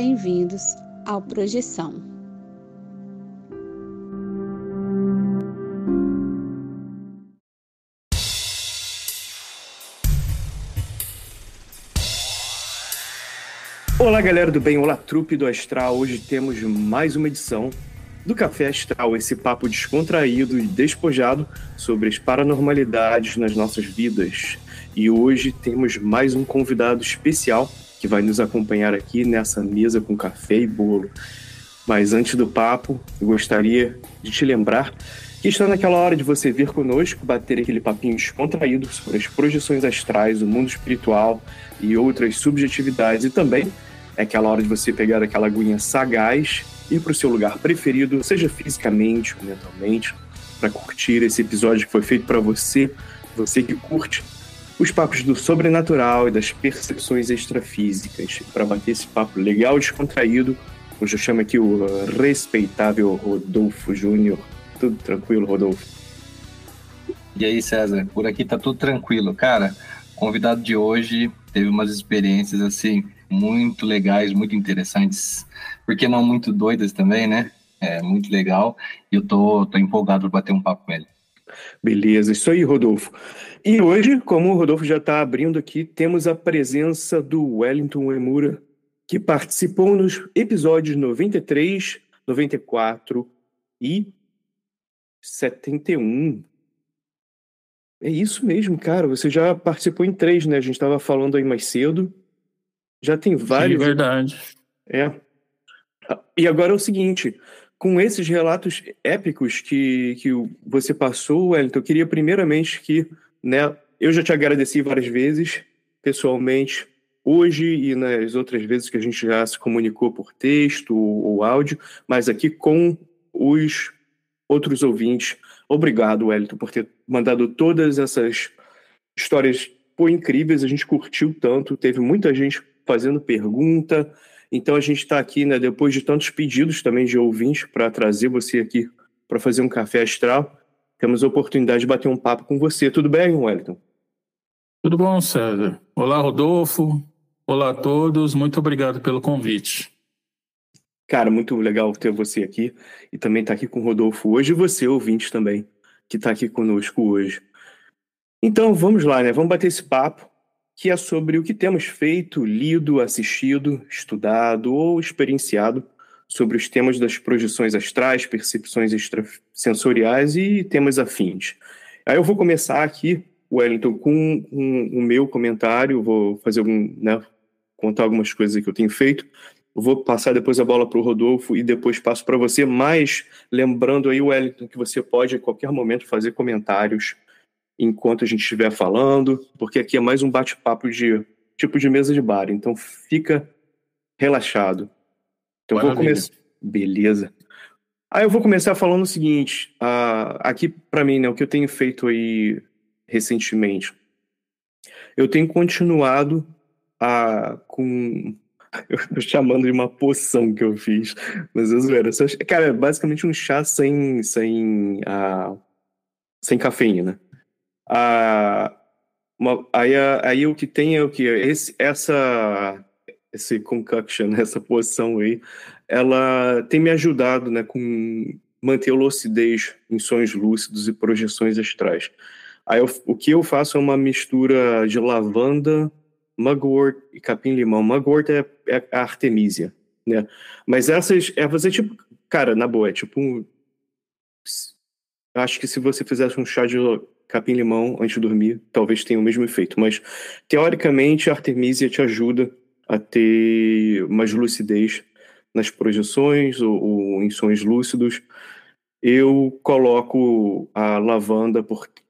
bem-vindos ao Projeção. Olá, galera do bem, olá, trupe do Astral. Hoje temos mais uma edição do Café Astral, esse papo descontraído e despojado sobre as paranormalidades nas nossas vidas. E hoje temos mais um convidado especial que vai nos acompanhar aqui nessa mesa com café e bolo. Mas antes do papo, eu gostaria de te lembrar que está naquela hora de você vir conosco, bater aquele papinho descontraído sobre as projeções astrais, o mundo espiritual e outras subjetividades. E também é aquela hora de você pegar aquela aguinha sagaz, ir para o seu lugar preferido, seja fisicamente ou mentalmente, para curtir esse episódio que foi feito para você, você que curte os papos do sobrenatural e das percepções extrafísicas. Para bater esse papo legal e descontraído, hoje eu chamo aqui o respeitável Rodolfo Júnior. Tudo tranquilo, Rodolfo? E aí, César? Por aqui tá tudo tranquilo. Cara, o convidado de hoje teve umas experiências assim muito legais, muito interessantes, porque não muito doidas também, né? É muito legal. E eu tô, tô empolgado para bater um papo com ele. Beleza, isso aí, Rodolfo. E hoje, como o Rodolfo já está abrindo aqui, temos a presença do Wellington Emura, que participou nos episódios 93, 94 e 71. É isso mesmo, cara. Você já participou em três, né? A gente estava falando aí mais cedo. Já tem vários. Sim, verdade. É. E agora é o seguinte: com esses relatos épicos que, que você passou, Wellington, eu queria primeiramente que, né, eu já te agradeci várias vezes, pessoalmente, hoje e nas outras vezes que a gente já se comunicou por texto ou, áudio, mas aqui com os outros ouvintes. Obrigado, Wellington, por ter mandado todas essas histórias. Pô, incríveis, a gente curtiu tanto, teve muita gente fazendo pergunta, então a gente está aqui, né, depois de tantos pedidos também de ouvintes para trazer você aqui para fazer um café astral, temos a oportunidade de bater um papo com você. Tudo bem, Wellington? Tudo bom, César. Olá, Rodolfo. Olá a todos. Muito obrigado pelo convite. Cara, muito legal ter você aqui e também estar tá aqui com o Rodolfo hoje e você, ouvinte também, que está aqui conosco hoje. Então, vamos lá, né? Vamos bater esse papo que é sobre o que temos feito, lido, assistido, estudado ou experienciado sobre os temas das projeções astrais, percepções extrasensoriais e temas afins. Aí eu vou começar aqui, Wellington, com o meu comentário, vou fazer algum, né, contar algumas coisas que eu tenho feito. Vou passar depois a bola para o Rodolfo e depois passo para você, mas lembrando aí, Wellington, que você pode a qualquer momento fazer comentários enquanto a gente estiver falando, porque aqui é mais um bate-papo de tipo de mesa de bar, então fica relaxado. Então Maravilha. vou começar. Beleza. Aí eu vou começar falando o seguinte: uh, aqui para mim, né, o que eu tenho feito aí recentemente, eu tenho continuado a com eu tô chamando de uma poção que eu fiz, mas eu zoeira. Cara, é basicamente um chá sem sem uh, sem cafeína. A, uma, aí, aí o que tem é o que? Esse, essa esse concoction, essa poção aí, ela tem me ajudado, né, com manter a lucidez em sonhos lúcidos e projeções astrais. Aí eu, o que eu faço é uma mistura de lavanda, mugwort e capim-limão. Mugwort é, é a artemisia, né? Mas essas é fazer tipo, cara, na boa, é tipo um, acho que se você fizesse um chá de capim-limão antes de dormir, talvez tenha o mesmo efeito. Mas, teoricamente, a Artemisia te ajuda a ter mais lucidez nas projeções ou, ou em sonhos lúcidos. Eu coloco a lavanda porque,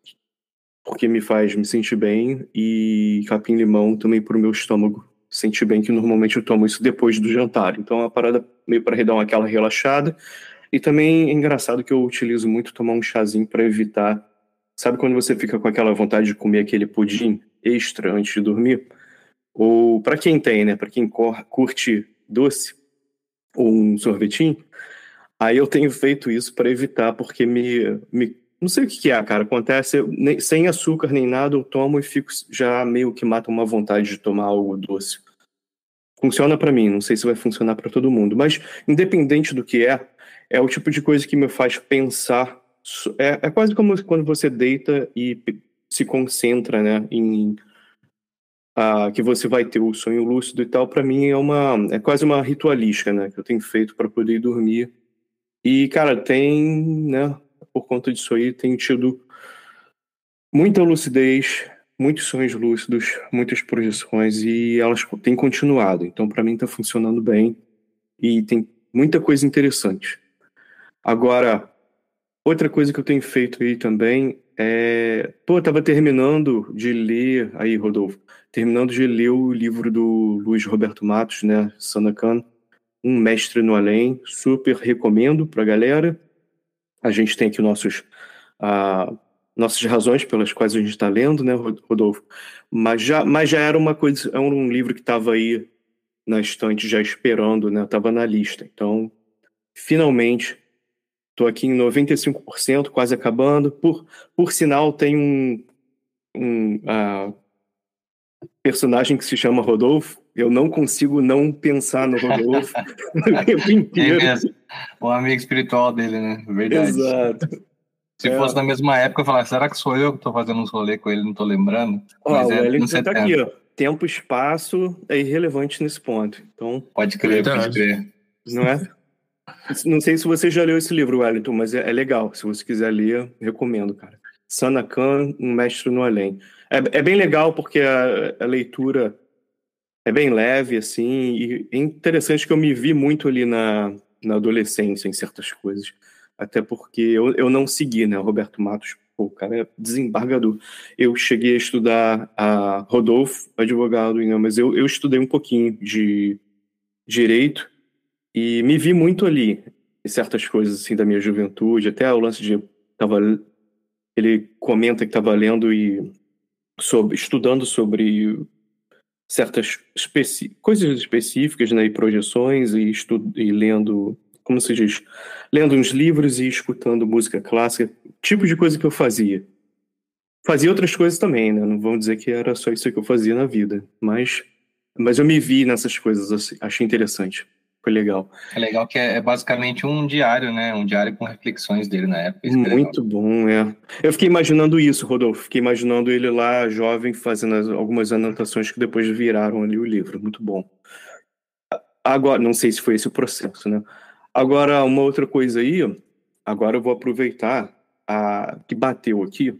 porque me faz me sentir bem e capim-limão também para o meu estômago sentir bem, que normalmente eu tomo isso depois do jantar. Então é uma parada meio para dar aquela relaxada. E também é engraçado que eu utilizo muito tomar um chazinho para evitar Sabe quando você fica com aquela vontade de comer aquele pudim extra antes de dormir? Ou para quem tem, né? Para quem curte doce ou um sorvetinho, aí eu tenho feito isso para evitar, porque me, me não sei o que, que é, cara. Acontece, eu, nem, sem açúcar nem nada, eu tomo e fico já meio que mata uma vontade de tomar algo doce. funciona para mim, não sei se vai funcionar para todo mundo, mas independente do que é, é o tipo de coisa que me faz pensar. É, é quase como quando você deita e se concentra, né, em ah, que você vai ter o sonho lúcido e tal. Para mim é uma, é quase uma ritualística, né, que eu tenho feito para poder dormir. E cara, tem, né, por conta disso aí, tenho tido muita lucidez, muitos sonhos lúcidos, muitas projeções e elas têm continuado. Então, para mim, está funcionando bem e tem muita coisa interessante. Agora, outra coisa que eu tenho feito aí também é. Pô, tava terminando de ler. Aí, Rodolfo, terminando de ler o livro do Luiz Roberto Matos, né? Sanacan, Um Mestre no Além. Super recomendo pra galera. A gente tem aqui nossos. Uh, nossas razões pelas quais a gente está lendo, né, Rodolfo? Mas já, mas já era uma coisa, é um livro que estava aí na estante já esperando, né? Estava na lista. Então, finalmente, estou aqui em 95%, quase acabando. Por, por sinal, tem um, um uh, personagem que se chama Rodolfo. Eu não consigo não pensar no Rodolfo o tempo inteiro. É o amigo espiritual dele, né? Verdade. Exato. Se é. fosse na mesma época, eu falar, será que sou eu que estou fazendo uns rolê com ele, não estou lembrando? Ó, Mas o é Wellington tá aqui, ó. Tempo e espaço é irrelevante nesse ponto. Então, pode crer, pode crer. Não é? Não sei se você já leu esse livro, Wellington, mas é, é legal. Se você quiser ler, recomendo, cara. Sanakan, Um Mestre no Além. É, é bem legal porque a, a leitura é bem leve, assim, e é interessante que eu me vi muito ali na, na adolescência em certas coisas até porque eu, eu não segui, né? Roberto Matos, pô, o cara é desembargador. Eu cheguei a estudar a Rodolfo, advogado, né? mas eu, eu estudei um pouquinho de direito e me vi muito ali em certas coisas assim da minha juventude, até o lance de tava ele comenta que estava lendo e sobre, estudando sobre certas especi coisas específicas, né, e projeções e, estu e lendo como se diz, lendo uns livros e escutando música clássica, tipo de coisa que eu fazia. Fazia outras coisas também, né? Não vamos dizer que era só isso que eu fazia na vida, mas mas eu me vi nessas coisas, assim, achei interessante. Foi legal. É legal que é, é, basicamente um diário, né? Um diário com reflexões dele na época. Muito bom, é. Eu fiquei imaginando isso, Rodolfo. Fiquei imaginando ele lá, jovem, fazendo as, algumas anotações que depois viraram ali o livro. Muito bom. Agora, não sei se foi esse o processo, né? Agora, uma outra coisa aí, agora eu vou aproveitar a que bateu aqui.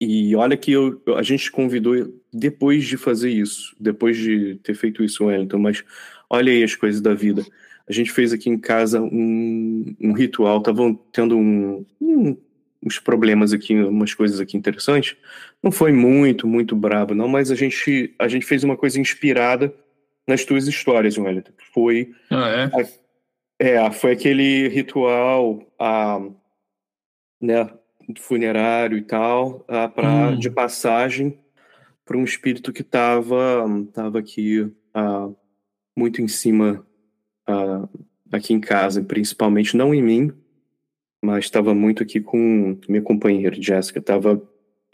E olha que eu, a gente convidou depois de fazer isso, depois de ter feito isso, Wellington, mas olha aí as coisas da vida. A gente fez aqui em casa um, um ritual, estavam tendo um, um, uns problemas aqui, umas coisas aqui interessantes. Não foi muito, muito brabo, não, mas a gente, a gente fez uma coisa inspirada nas tuas histórias, Wellington. Foi ah, é? a, é, foi aquele ritual ah, né, funerário e tal, ah, pra, hum. de passagem para um espírito que estava tava aqui ah, muito em cima ah, aqui em casa, principalmente não em mim, mas estava muito aqui com minha companheira Jéssica, tava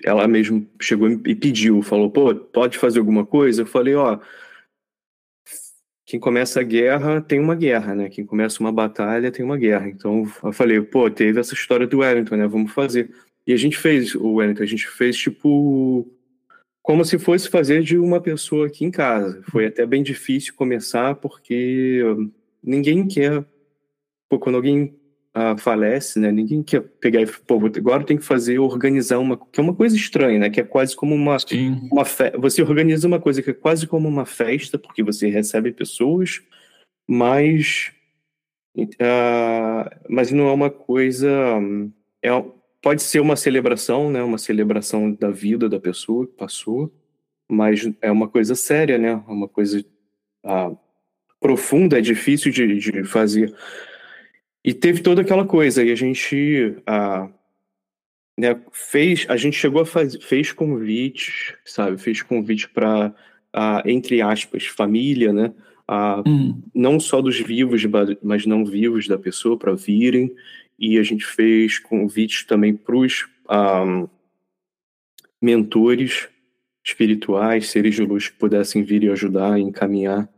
ela mesmo chegou e pediu, falou, pô, pode fazer alguma coisa? Eu falei, ó, quem começa a guerra tem uma guerra, né? Quem começa uma batalha tem uma guerra. Então eu falei, pô, teve essa história do Wellington, né? Vamos fazer. E a gente fez o Wellington, a gente fez tipo como se fosse fazer de uma pessoa aqui em casa. Foi até bem difícil começar porque ninguém quer. Pô, quando alguém uh, falece, né? Ninguém quer pegar e pô, agora tem que fazer organizar uma que é uma coisa estranha, né? Que é quase como uma Sim. uma fe... você organiza uma coisa que é quase como uma festa porque você recebe pessoas, mas uh, mas não é uma coisa é pode ser uma celebração, né? Uma celebração da vida da pessoa que passou, mas é uma coisa séria, né? É uma coisa uh, profunda, é difícil de, de fazer. E teve toda aquela coisa, e a gente ah, né, fez, a gente chegou a fazer, fez convites, sabe, fez convite para, ah, entre aspas, família, né, ah, uhum. não só dos vivos, mas não vivos da pessoa para virem, e a gente fez convites também para os mentores espirituais, seres de luz que pudessem vir e ajudar, encaminhar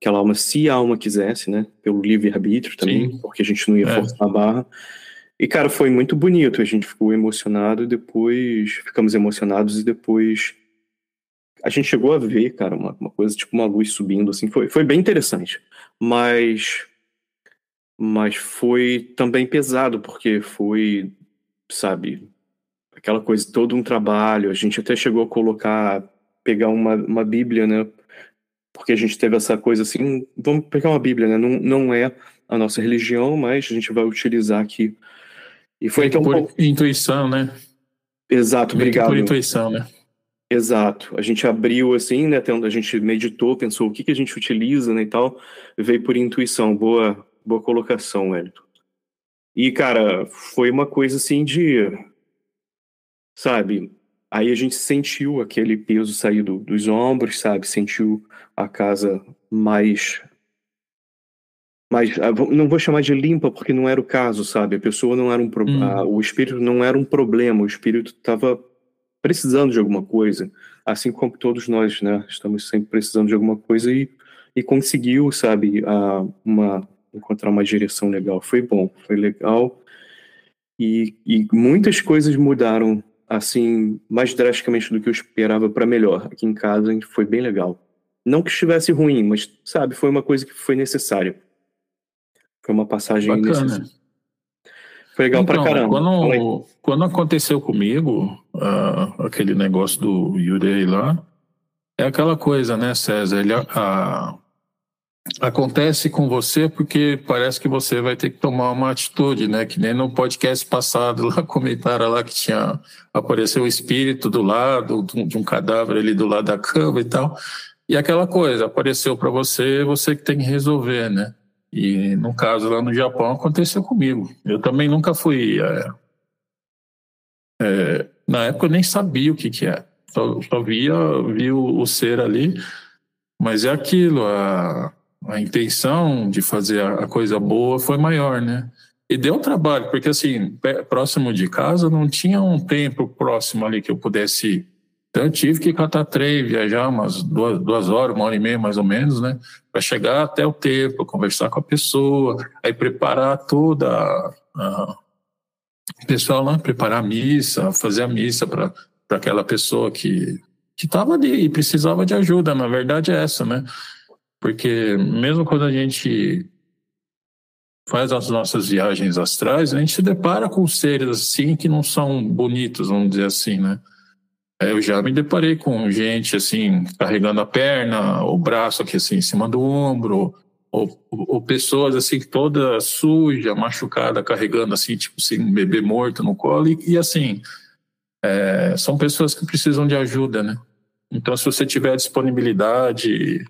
aquela alma, se a alma quisesse, né? Pelo livre-arbítrio também, Sim. porque a gente não ia é. forçar a barra. E, cara, foi muito bonito. A gente ficou emocionado e depois. Ficamos emocionados e depois. A gente chegou a ver, cara, uma, uma coisa tipo uma luz subindo, assim. Foi, foi bem interessante. Mas. Mas foi também pesado, porque foi, sabe, aquela coisa, todo um trabalho. A gente até chegou a colocar, pegar uma, uma Bíblia, né? Porque a gente teve essa coisa assim, vamos pegar uma Bíblia, né? Não, não é a nossa religião, mas a gente vai utilizar aqui e foi então. Por intuição, né? Exato, obrigado. Por intuição, né? Exato. A gente abriu assim, né? A gente meditou, pensou o que, que a gente utiliza, né? E tal. Veio por intuição. Boa, boa colocação, Wellington. E, cara, foi uma coisa assim de. Sabe? Aí a gente sentiu aquele peso sair do, dos ombros, sabe? Sentiu a casa mais mas ah, não vou chamar de limpa porque não era o caso, sabe? A pessoa não era um pro... Hum. o espírito não era um problema, o espírito estava precisando de alguma coisa, assim como todos nós, né? Estamos sempre precisando de alguma coisa e, e conseguiu, sabe, a, uma encontrar uma direção legal. Foi bom, foi legal e, e muitas coisas mudaram assim mais drasticamente do que eu esperava para melhor. Aqui em casa foi bem legal. Não que estivesse ruim, mas sabe, foi uma coisa que foi necessária. Foi uma passagem Bacana. Foi legal então, pra caramba. Quando, quando aconteceu comigo, uh, aquele negócio do Yurei lá, é aquela coisa, né, César? Ele, uh, acontece com você porque parece que você vai ter que tomar uma atitude, né? Que nem no podcast passado lá comentaram lá que tinha apareceu o espírito do lado de um cadáver ali do lado da cama e tal. E aquela coisa apareceu para você, você que tem que resolver, né? E no caso lá no Japão aconteceu comigo. Eu também nunca fui. É, é, na época eu nem sabia o que, que é. Só, só via, via o, o, ser ali, mas é aquilo, a, a intenção de fazer a, a coisa boa foi maior, né? E deu trabalho, porque assim, próximo de casa não tinha um tempo próximo ali que eu pudesse ir. Então eu tive que catar trem, viajar umas duas, duas horas, uma hora e meia mais ou menos, né? Para chegar até o tempo, conversar com a pessoa, aí preparar toda a, o pessoal lá, preparar a missa, fazer a missa para aquela pessoa que que estava ali e precisava de ajuda. Na verdade é essa, né? Porque mesmo quando a gente faz as nossas viagens astrais, a gente se depara com seres assim que não são bonitos, vamos dizer assim, né? É, eu já me deparei com gente assim, carregando a perna, o braço aqui assim em cima do ombro, ou, ou pessoas assim toda suja, machucada, carregando assim, tipo assim, um bebê morto no colo, e, e assim, é, são pessoas que precisam de ajuda, né? Então, se você tiver disponibilidade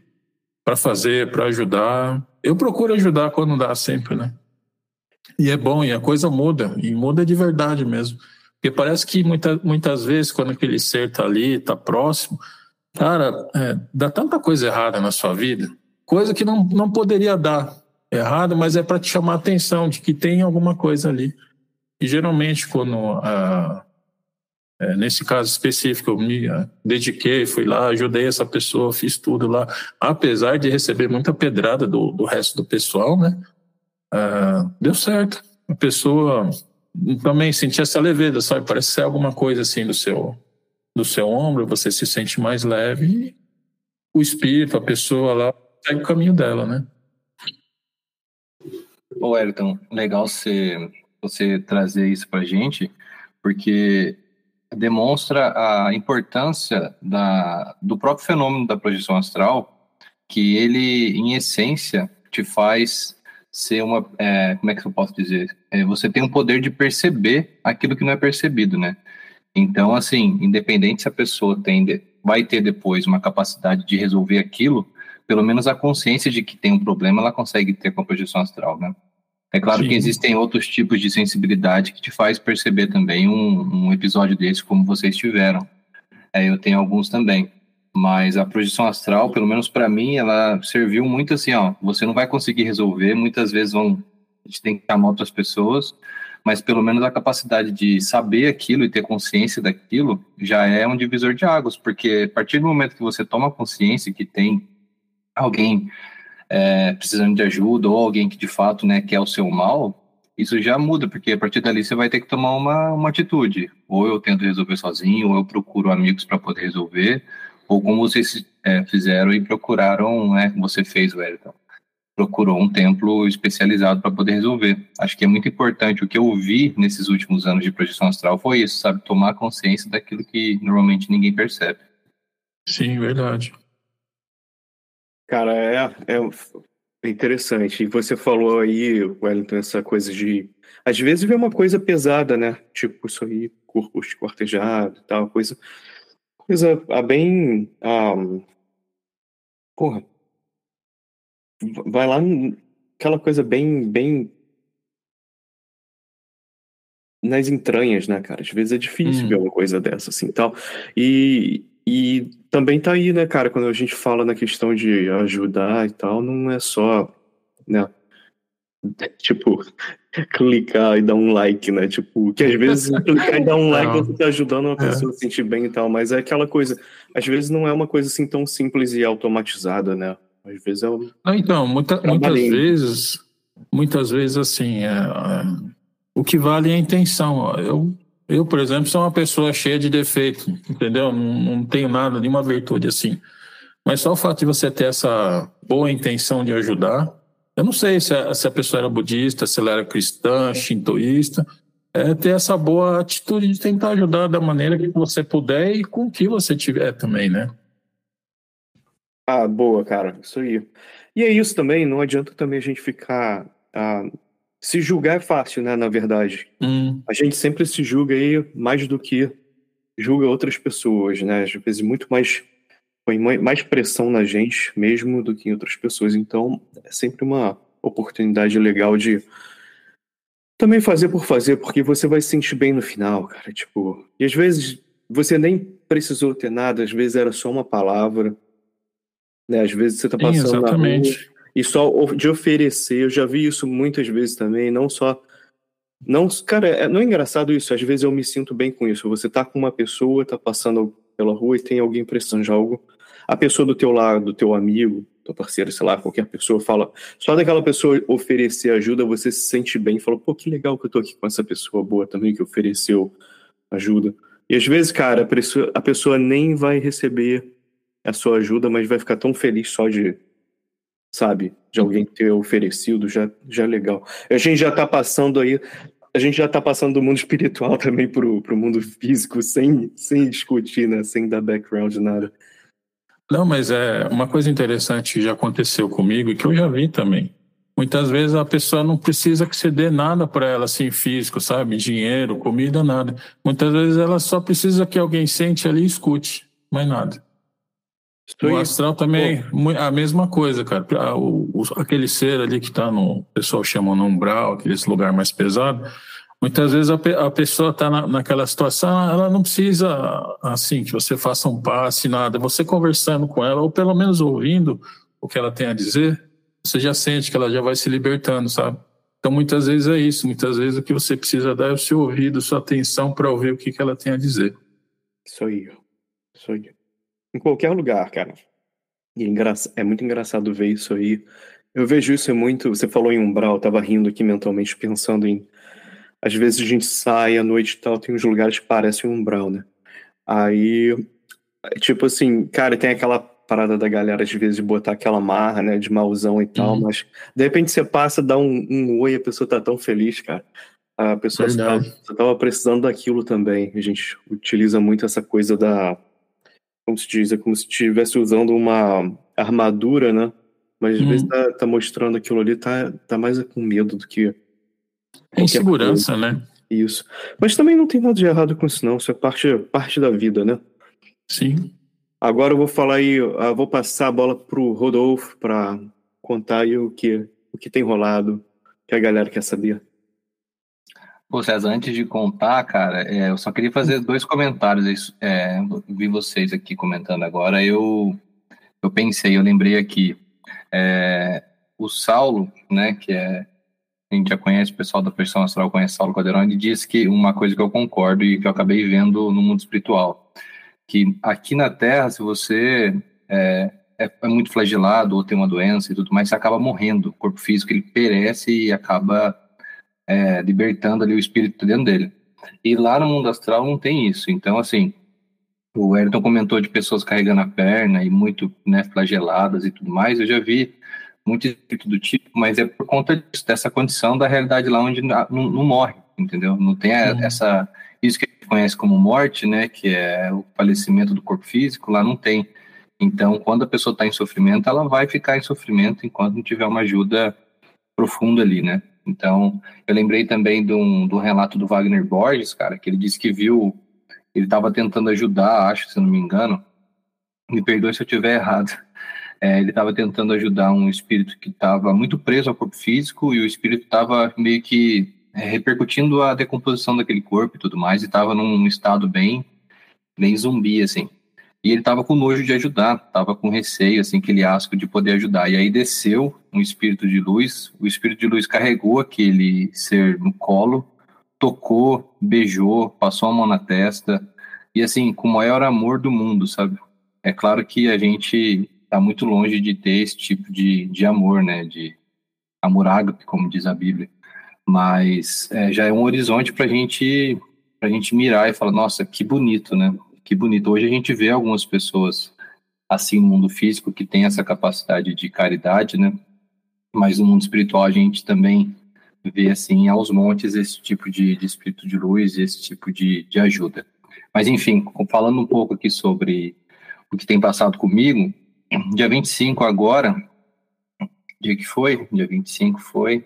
para fazer, para ajudar, eu procuro ajudar quando dá sempre, né? E é bom, e a coisa muda, e muda de verdade mesmo. Porque parece que muita, muitas vezes, quando aquele ser está ali, está próximo, cara, é, dá tanta coisa errada na sua vida, coisa que não, não poderia dar errado, mas é para te chamar a atenção de que tem alguma coisa ali. E geralmente, quando, ah, é, nesse caso específico, eu me ah, dediquei, fui lá, ajudei essa pessoa, fiz tudo lá, apesar de receber muita pedrada do, do resto do pessoal, né? Ah, deu certo. A pessoa também senti essa leveza, sabe? Parece ser alguma coisa assim do seu, do seu ombro, você se sente mais leve e o espírito, a pessoa lá, segue o caminho dela, né? Ô, Elton, legal você, você trazer isso pra gente, porque demonstra a importância da, do próprio fenômeno da projeção astral, que ele, em essência, te faz ser uma. É, como é que eu posso dizer? É, você tem um poder de perceber aquilo que não é percebido, né? Então, assim, independente se a pessoa tem, vai ter depois uma capacidade de resolver aquilo, pelo menos a consciência de que tem um problema ela consegue ter com a projeção astral, né? É claro Sim. que existem outros tipos de sensibilidade que te faz perceber também um, um episódio desse, como vocês tiveram. É, eu tenho alguns também. Mas a projeção astral, pelo menos para mim, ela serviu muito assim, ó, você não vai conseguir resolver, muitas vezes vão a gente tem que chamar outras pessoas, mas pelo menos a capacidade de saber aquilo e ter consciência daquilo já é um divisor de águas, porque a partir do momento que você toma consciência que tem alguém é, precisando de ajuda ou alguém que de fato né, quer o seu mal, isso já muda, porque a partir dali você vai ter que tomar uma, uma atitude. Ou eu tento resolver sozinho, ou eu procuro amigos para poder resolver, ou como vocês é, fizeram e procuraram, né, como você fez. Então, procurou um templo especializado para poder resolver. Acho que é muito importante. O que eu vi nesses últimos anos de projeção astral foi isso, sabe? Tomar consciência daquilo que normalmente ninguém percebe. Sim, verdade. Cara, é, é interessante. E você falou aí, Wellington, essa coisa de. Às vezes vê uma coisa pesada, né? Tipo, isso aí, corpo esquartejado e tal, coisa. Coisa a bem. Um, porra. Vai lá, aquela coisa bem. bem nas entranhas, né, cara? Às vezes é difícil hum. ver uma coisa dessa, assim, tal. E, e também tá aí, né, cara, quando a gente fala na questão de ajudar e tal, não é só, né, tipo, clicar e dar um like, né? Tipo, que às vezes clicar e dar um like você tá ajudando uma pessoa é. a se sentir bem e tal, mas é aquela coisa, às vezes não é uma coisa assim tão simples e automatizada, né? Às vezes é um... Não, então, muita, muitas vezes, muitas vezes assim, é, é, o que vale é a intenção. Eu eu, por exemplo, sou uma pessoa cheia de defeitos, entendeu? Não, não tenho nada, nenhuma virtude assim. Mas só o fato de você ter essa boa intenção de ajudar, eu não sei se a, se a pessoa era budista, se ela era cristã, shintoísta, é ter essa boa atitude de tentar ajudar da maneira que você puder e com o que você tiver também, né? Ah, boa, cara, isso aí. E é isso também, não adianta também a gente ficar ah, se julgar é fácil, né? Na verdade. Hum. A gente sempre se julga aí mais do que julga outras pessoas, né? Às vezes muito mais põe mais pressão na gente mesmo do que em outras pessoas. Então é sempre uma oportunidade legal de também fazer por fazer, porque você vai se sentir bem no final, cara. Tipo, e às vezes você nem precisou ter nada, às vezes era só uma palavra, né? Às vezes você tá passando Sim, exatamente. E só de oferecer, eu já vi isso muitas vezes também, não só. Não, cara, é, não é engraçado isso, às vezes eu me sinto bem com isso. Você tá com uma pessoa, tá passando pela rua e tem alguém prestando algo. A pessoa do teu lado, do teu amigo, teu parceiro, sei lá, qualquer pessoa fala. Só daquela pessoa oferecer ajuda, você se sente bem. Fala, pô, que legal que eu tô aqui com essa pessoa boa também que ofereceu ajuda. E às vezes, cara, a pessoa nem vai receber a sua ajuda, mas vai ficar tão feliz só de sabe? De alguém ter oferecido, já, já é legal. A gente já está passando aí, a gente já está passando do mundo espiritual também para o mundo físico, sem, sem discutir, né? Sem dar background, nada. Não, mas é uma coisa interessante que já aconteceu comigo e que eu já vi também. Muitas vezes a pessoa não precisa que você dê nada para ela, assim, físico, sabe? Dinheiro, comida, nada. Muitas vezes ela só precisa que alguém sente ali e escute, mais nada. O astral também a mesma coisa, cara. O, o, aquele ser ali que está no. O pessoal chama no umbral, aquele lugar mais pesado. Muitas vezes a, a pessoa está na, naquela situação, ela não precisa, assim, que você faça um passe, nada. Você conversando com ela, ou pelo menos ouvindo o que ela tem a dizer, você já sente que ela já vai se libertando, sabe? Então, muitas vezes é isso. Muitas vezes o que você precisa dar é o seu ouvido, sua atenção para ouvir o que, que ela tem a dizer. Isso aí. Isso aí. Em qualquer lugar, cara. E é, é muito engraçado ver isso aí. Eu vejo isso muito. Você falou em umbral, eu tava rindo aqui mentalmente, pensando em. Às vezes a gente sai à noite e tal, tem uns lugares que parecem um umbral, né? Aí, tipo assim, cara, tem aquela parada da galera, às vezes, de botar aquela marra, né, de mauzão e tal, uhum. mas de repente você passa, dá um, um oi, a pessoa tá tão feliz, cara. A pessoa só tava precisando daquilo também. A gente utiliza muito essa coisa da como se diz, é como se estivesse usando uma armadura, né? Mas às hum. vezes tá, tá, mostrando aquilo ali, tá, tá mais com medo do que. É insegurança, né? Isso. Mas também não tem nada de errado com isso, não. Isso é parte, parte da vida, né? Sim. Agora eu vou falar aí, eu vou passar a bola pro Rodolfo para contar aí o que, o que tem rolado, que a galera quer saber. Pô, César, antes de contar, cara, é, eu só queria fazer dois comentários. É, vi vocês aqui comentando agora. Eu, eu pensei, eu lembrei aqui. É, o Saulo, né, que é. A gente já conhece, o pessoal da Persão Astral conhece Saulo Caldeirão, ele disse que uma coisa que eu concordo e que eu acabei vendo no mundo espiritual, que aqui na Terra, se você é, é, é, muito flagelado ou tem uma doença e tudo mais, você acaba morrendo. O corpo físico ele perece e acaba é, libertando ali o espírito dentro dele. E lá no mundo astral não tem isso. Então, assim, o Ayrton comentou de pessoas carregando a perna e muito né, flageladas e tudo mais. Eu já vi muito espírito do tipo, mas é por conta disso, dessa condição da realidade lá onde não, não morre, entendeu? Não tem a, essa isso que a gente conhece como morte, né, que é o falecimento do corpo físico, lá não tem. Então, quando a pessoa está em sofrimento, ela vai ficar em sofrimento enquanto não tiver uma ajuda profunda ali, né? Então, eu lembrei também de um, do relato do Wagner Borges, cara, que ele disse que viu, ele estava tentando ajudar, acho, se não me engano, me perdoe se eu estiver errado, é, ele estava tentando ajudar um espírito que estava muito preso ao corpo físico e o espírito estava meio que é, repercutindo a decomposição daquele corpo e tudo mais, e estava num estado bem, bem zumbi, assim. E ele estava com nojo de ajudar, estava com receio, assim, aquele asco de poder ajudar. E aí desceu um espírito de luz, o espírito de luz carregou aquele ser no colo, tocou, beijou, passou a mão na testa, e assim, com o maior amor do mundo, sabe? É claro que a gente está muito longe de ter esse tipo de, de amor, né? De amor ágape, como diz a Bíblia mas é, já é um horizonte para gente, a gente mirar e falar, nossa, que bonito, né? Que bonito. Hoje a gente vê algumas pessoas assim no mundo físico que tem essa capacidade de caridade, né? Mas no mundo espiritual a gente também vê assim aos montes esse tipo de, de espírito de luz, esse tipo de, de ajuda. Mas enfim, falando um pouco aqui sobre o que tem passado comigo, dia 25 agora, dia que foi? Dia 25 foi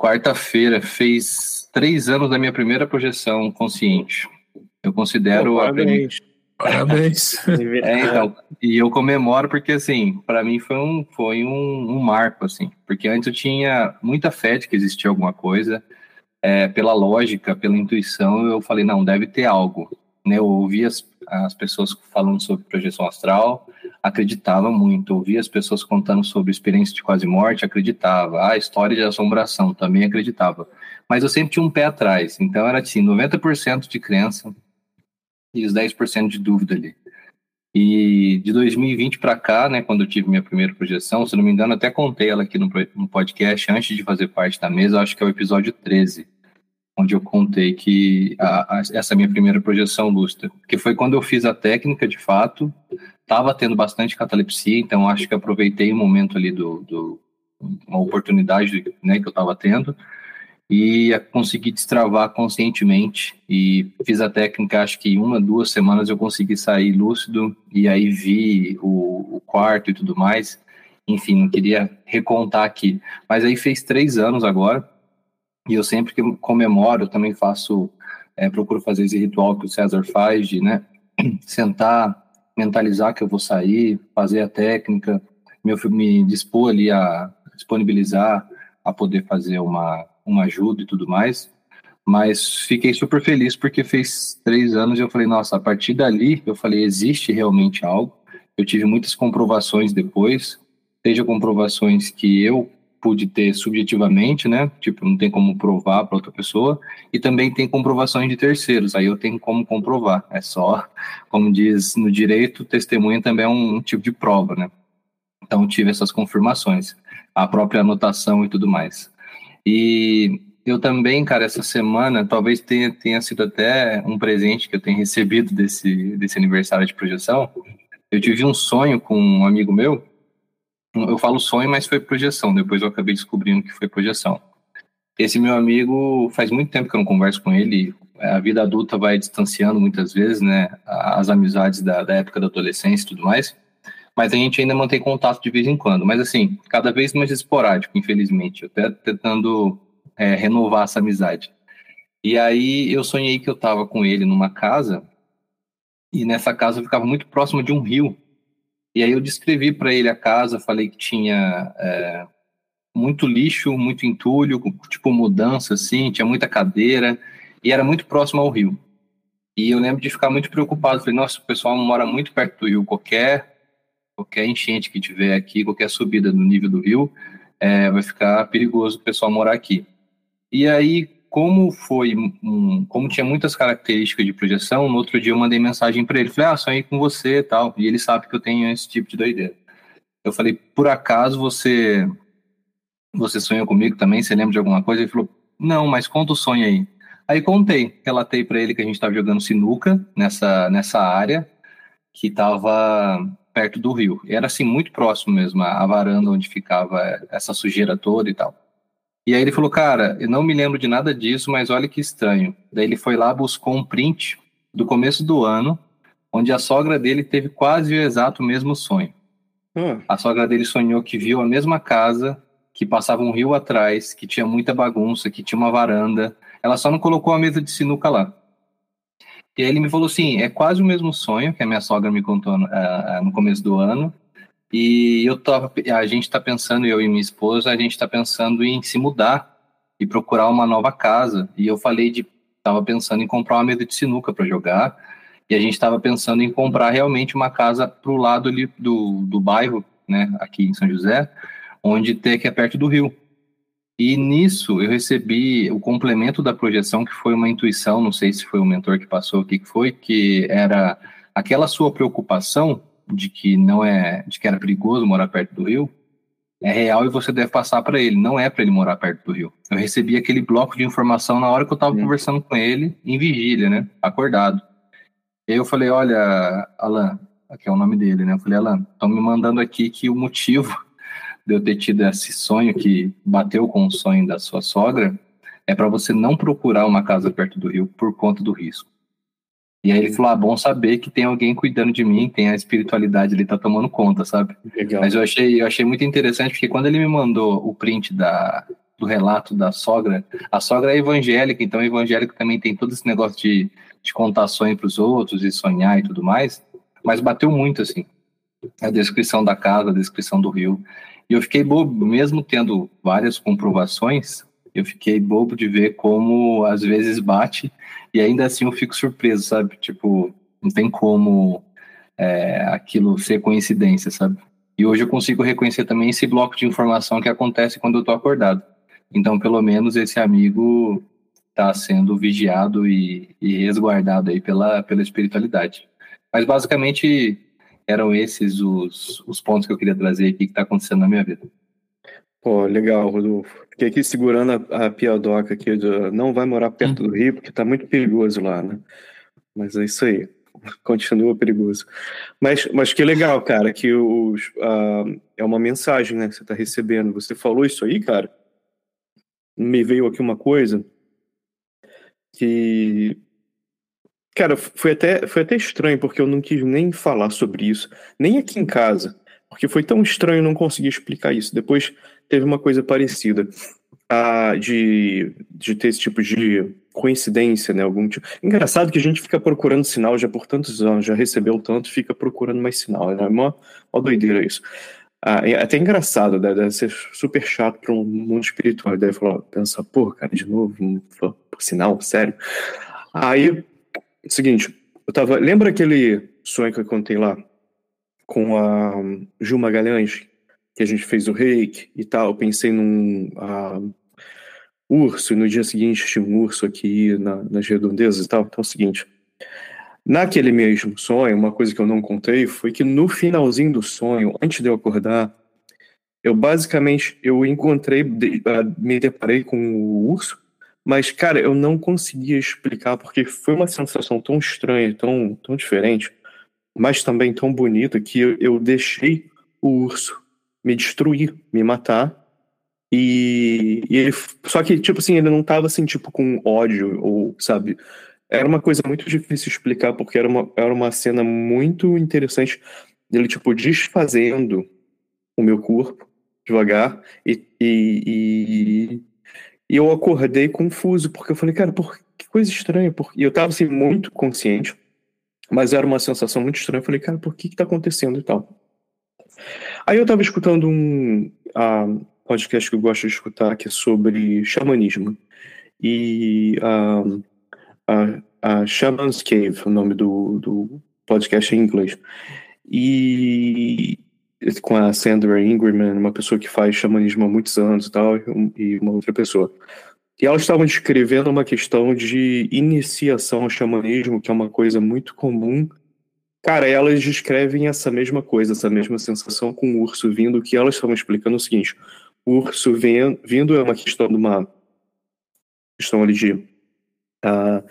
Quarta-feira fez três anos da minha primeira projeção consciente. Eu considero Pô, parabéns. a Parabéns. é, então, e eu comemoro porque assim, para mim foi um foi um, um, marco assim, porque antes eu tinha muita fé de que existia alguma coisa, é, pela lógica, pela intuição, eu falei não, deve ter algo. Né? Eu ouvi as, as pessoas falando sobre projeção astral, acreditava muito. Ouvia as pessoas contando sobre experiência de quase morte, acreditava. Ah, história de assombração, também acreditava. Mas eu sempre tinha um pé atrás. Então era assim, 90% de crença e os 10% de dúvida ali. E de 2020 para cá, né, quando eu tive minha primeira projeção, se não me engano, até contei ela aqui no, no podcast antes de fazer parte da mesa, acho que é o episódio 13 onde eu contei que a, a, essa minha primeira projeção lúcida, que foi quando eu fiz a técnica de fato, estava tendo bastante catalepsia, então acho que aproveitei o momento ali do, do uma oportunidade né, que eu estava tendo e consegui destravar conscientemente. E fiz a técnica, acho que uma, duas semanas eu consegui sair lúcido e aí vi o, o quarto e tudo mais, enfim, não queria recontar aqui, mas aí fez três anos agora e eu sempre que comemoro, eu também faço, é, procuro fazer esse ritual que o César faz de, né, sentar, mentalizar que eu vou sair, fazer a técnica, me, me dispor ali a disponibilizar a poder fazer uma, uma ajuda e tudo mais. Mas fiquei super feliz porque fez três anos e eu falei, nossa, a partir dali eu falei, existe realmente algo. Eu tive muitas comprovações depois, seja comprovações que eu pude ter subjetivamente, né? Tipo, não tem como provar para outra pessoa, e também tem comprovações de terceiros, aí eu tenho como comprovar. É só, como diz no direito, testemunha também é um, um tipo de prova, né? Então tive essas confirmações, a própria anotação e tudo mais. E eu também, cara, essa semana, talvez tenha, tenha sido até um presente que eu tenho recebido desse, desse aniversário de projeção. Eu tive um sonho com um amigo meu, eu falo sonho, mas foi projeção. Depois eu acabei descobrindo que foi projeção. Esse meu amigo, faz muito tempo que eu não converso com ele. A vida adulta vai distanciando muitas vezes, né? As amizades da, da época da adolescência e tudo mais. Mas a gente ainda mantém contato de vez em quando. Mas assim, cada vez mais esporádico, infelizmente. Eu até tentando é, renovar essa amizade. E aí eu sonhei que eu estava com ele numa casa. E nessa casa eu ficava muito próximo de um rio e aí eu descrevi para ele a casa, falei que tinha é, muito lixo, muito entulho, tipo mudança assim, tinha muita cadeira e era muito próximo ao rio. E eu lembro de ficar muito preocupado, falei, nossa, o pessoal mora muito perto do rio, qualquer qualquer enchente que tiver aqui, qualquer subida no nível do rio, é, vai ficar perigoso o pessoal morar aqui. E aí, como foi, um, como tinha muitas características de projeção, no outro dia eu mandei mensagem para ele, falei, ah, sonhei com você e tal, e ele sabe que eu tenho esse tipo de doideira. Eu falei, por acaso você você sonhou comigo também? Você lembra de alguma coisa? Ele falou, não, mas conta o sonho aí. Aí contei, relatei para ele que a gente estava jogando sinuca nessa, nessa área que estava perto do rio. Era assim, muito próximo mesmo, a varanda onde ficava essa sujeira toda e tal. E aí ele falou, cara, eu não me lembro de nada disso, mas olha que estranho. Daí ele foi lá, buscou um print do começo do ano, onde a sogra dele teve quase o exato mesmo sonho. Hum. A sogra dele sonhou que viu a mesma casa, que passava um rio atrás, que tinha muita bagunça, que tinha uma varanda. Ela só não colocou a mesa de sinuca lá. E aí ele me falou assim, é quase o mesmo sonho que a minha sogra me contou uh, no começo do ano, e eu tava, a gente está pensando, eu e minha esposa, a gente está pensando em se mudar e procurar uma nova casa. E eu falei de, estava pensando em comprar uma mesa de sinuca para jogar. E a gente estava pensando em comprar realmente uma casa para o lado ali do, do bairro, né, aqui em São José, onde tem que é perto do rio. E nisso eu recebi o complemento da projeção, que foi uma intuição, não sei se foi o mentor que passou, o que foi, que era aquela sua preocupação de que não é, de que era perigoso morar perto do rio, é real e você deve passar para ele. Não é para ele morar perto do rio. Eu recebi aquele bloco de informação na hora que eu estava conversando com ele em vigília, né? Acordado. E aí eu falei, olha, Alan, aqui é o nome dele, né? Eu falei, Alan, estão me mandando aqui que o motivo de eu ter tido esse sonho que bateu com o sonho da sua sogra é para você não procurar uma casa perto do rio por conta do risco. E aí ele falou: ah, bom saber que tem alguém cuidando de mim, tem a espiritualidade ali, tá tomando conta, sabe? Legal. Mas eu achei, eu achei muito interessante, porque quando ele me mandou o print da, do relato da sogra, a sogra é evangélica, então evangélico também tem todo esse negócio de, de contar sonho para os outros e sonhar e tudo mais, mas bateu muito, assim, a descrição da casa, a descrição do rio. E eu fiquei bobo, mesmo tendo várias comprovações, eu fiquei bobo de ver como às vezes bate e ainda assim eu fico surpreso, sabe? Tipo, não tem como é, aquilo ser coincidência, sabe? E hoje eu consigo reconhecer também esse bloco de informação que acontece quando eu tô acordado. Então, pelo menos esse amigo está sendo vigiado e, e, resguardado aí pela, pela espiritualidade. Mas basicamente eram esses os, os pontos que eu queria trazer aqui que está acontecendo na minha vida. Pô, legal, Rodolfo. Fiquei aqui segurando a, a piadoca aqui, não vai morar perto do rio, porque tá muito perigoso lá, né? Mas é isso aí, continua perigoso. Mas, mas que legal, cara, que os, uh, é uma mensagem, né, que você tá recebendo. Você falou isso aí, cara, me veio aqui uma coisa que Cara, foi até, foi até estranho, porque eu não quis nem falar sobre isso, nem aqui em casa, porque foi tão estranho não conseguir explicar isso. Depois teve uma coisa parecida. Ah, de, de ter esse tipo de coincidência, né? Algum tipo. Engraçado que a gente fica procurando sinal já por tantos anos, já recebeu tanto, fica procurando mais sinal. Né? É uma, uma doideira isso. Ah, é até engraçado, né? deve ser super chato para um mundo espiritual. Deve falar, pensar, pô, cara, de novo, um, sinal, sério. Aí, seguinte, eu tava. Lembra aquele sonho que eu contei lá com a Ju Magalhães, que a gente fez o reiki e tal, pensei num uh, urso, e no dia seguinte tinha um urso aqui na, nas redondezas e tal. Então é o seguinte, naquele mesmo sonho, uma coisa que eu não contei foi que no finalzinho do sonho, antes de eu acordar, eu basicamente, eu encontrei, me deparei com o urso, mas, cara, eu não conseguia explicar porque foi uma sensação tão estranha, tão, tão diferente, mas também tão bonita que eu, eu deixei o urso me destruir, me matar. E, e ele, só que, tipo assim, ele não tava assim, tipo, com ódio, ou, sabe? Era uma coisa muito difícil explicar, porque era uma, era uma cena muito interessante dele, tipo, desfazendo o meu corpo devagar. E, e, e, e eu acordei confuso, porque eu falei, cara, por, que coisa estranha. E eu tava, assim, muito consciente, mas era uma sensação muito estranha. Eu falei, cara, por que que tá acontecendo e tal? Aí eu estava escutando um uh, podcast que eu gosto de escutar, que é sobre xamanismo. E uh, a, a Shaman's Cave, o nome do, do podcast em inglês. E com a Sandra Ingerman, uma pessoa que faz xamanismo há muitos anos e tal, e uma outra pessoa. E elas estavam descrevendo uma questão de iniciação ao xamanismo, que é uma coisa muito comum. Cara, elas descrevem essa mesma coisa, essa mesma sensação com o urso vindo, que elas estavam explicando o seguinte: o urso vindo é uma questão de uma questão ali de uh,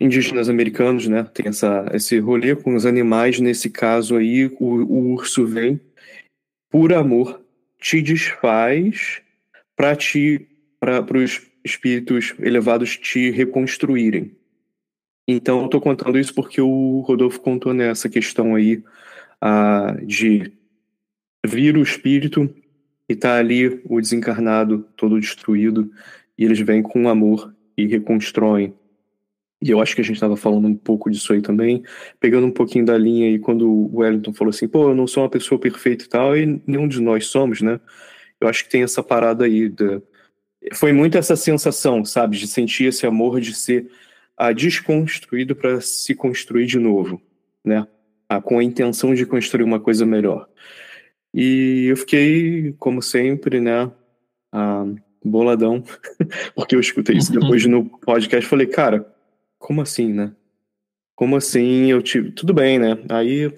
indígenas americanos, né? Tem essa, esse rolê com os animais. Nesse caso aí, o, o urso vem por amor, te desfaz para te para os espíritos elevados te reconstruírem. Então, eu estou contando isso porque o Rodolfo contou nessa questão aí uh, de vir o espírito e tá ali o desencarnado todo destruído e eles vêm com amor e reconstroem. E eu acho que a gente estava falando um pouco disso aí também, pegando um pouquinho da linha aí quando o Wellington falou assim, pô, eu não sou uma pessoa perfeita e tal, e nenhum de nós somos, né? Eu acho que tem essa parada aí da, foi muito essa sensação, sabe, de sentir esse amor de ser ah, desconstruído para se construir de novo, né? Ah, com a intenção de construir uma coisa melhor. E eu fiquei, como sempre, né, ah, boladão, porque eu escutei isso depois no podcast. Falei, cara, como assim, né? Como assim? Eu tive. Tudo bem, né? Aí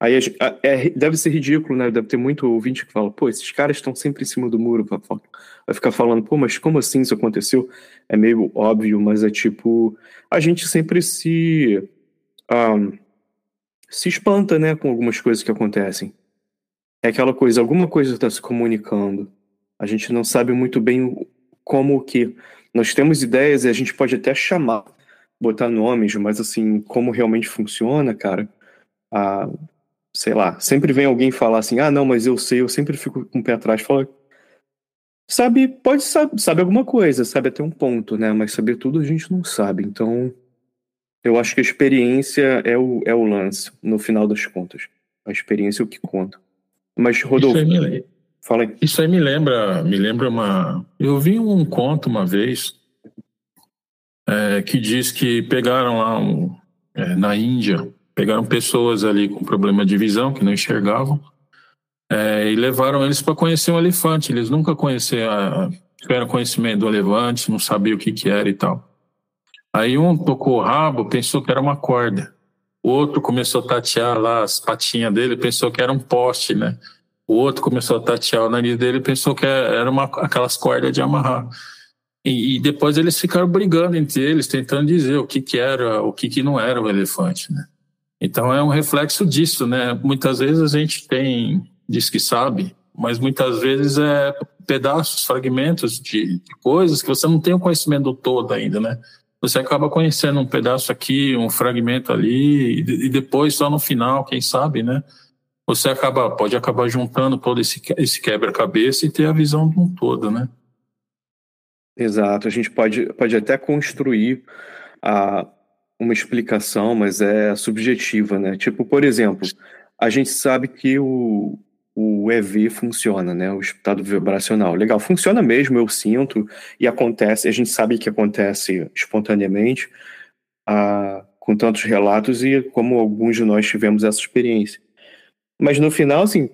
Aí é, deve ser ridículo, né? Deve ter muito ouvinte que fala, pô, esses caras estão sempre em cima do muro. Vai ficar falando, pô, mas como assim isso aconteceu? É meio óbvio, mas é tipo. A gente sempre se. Um, se espanta, né, com algumas coisas que acontecem. É aquela coisa, alguma coisa está se comunicando. A gente não sabe muito bem como o que. Nós temos ideias e a gente pode até chamar, botar nomes, mas assim, como realmente funciona, cara. Ah, sei lá, sempre vem alguém falar assim, ah, não, mas eu sei, eu sempre fico com o pé atrás, fala, sabe, pode saber, sabe alguma coisa, sabe até um ponto, né, mas saber tudo a gente não sabe, então eu acho que a experiência é o, é o lance, no final das contas, a experiência é o que conta. Mas, Rodolfo, isso aí me, fala aí. Isso aí me lembra, me lembra uma, eu vi um conto uma vez, é, que diz que pegaram lá um, é, na Índia, pegaram pessoas ali com problema de visão, que não enxergavam, é, e levaram eles para conhecer um elefante. Eles nunca conheceram, tiveram conhecimento do elefante, não sabiam o que, que era e tal. Aí um tocou o rabo, pensou que era uma corda. O outro começou a tatear lá as patinhas dele, pensou que era um poste, né? O outro começou a tatear o nariz dele, pensou que era uma, aquelas cordas de amarrar. E, e, depois eles ficaram brigando entre eles, tentando dizer o que, que era, o que, que não era o elefante, né? Então é um reflexo disso, né? Muitas vezes a gente tem, diz que sabe, mas muitas vezes é pedaços, fragmentos de, de coisas que você não tem o conhecimento do todo ainda, né? Você acaba conhecendo um pedaço aqui, um fragmento ali, e, e depois só no final, quem sabe, né? Você acaba, pode acabar juntando todo esse, esse quebra-cabeça e ter a visão de um todo, né? Exato, a gente pode, pode até construir a, uma explicação, mas é subjetiva, né? Tipo, por exemplo, a gente sabe que o, o EV funciona, né? O estado vibracional. Legal, funciona mesmo, eu sinto, e acontece, a gente sabe que acontece espontaneamente, com tantos relatos, e como alguns de nós tivemos essa experiência. Mas no final, assim,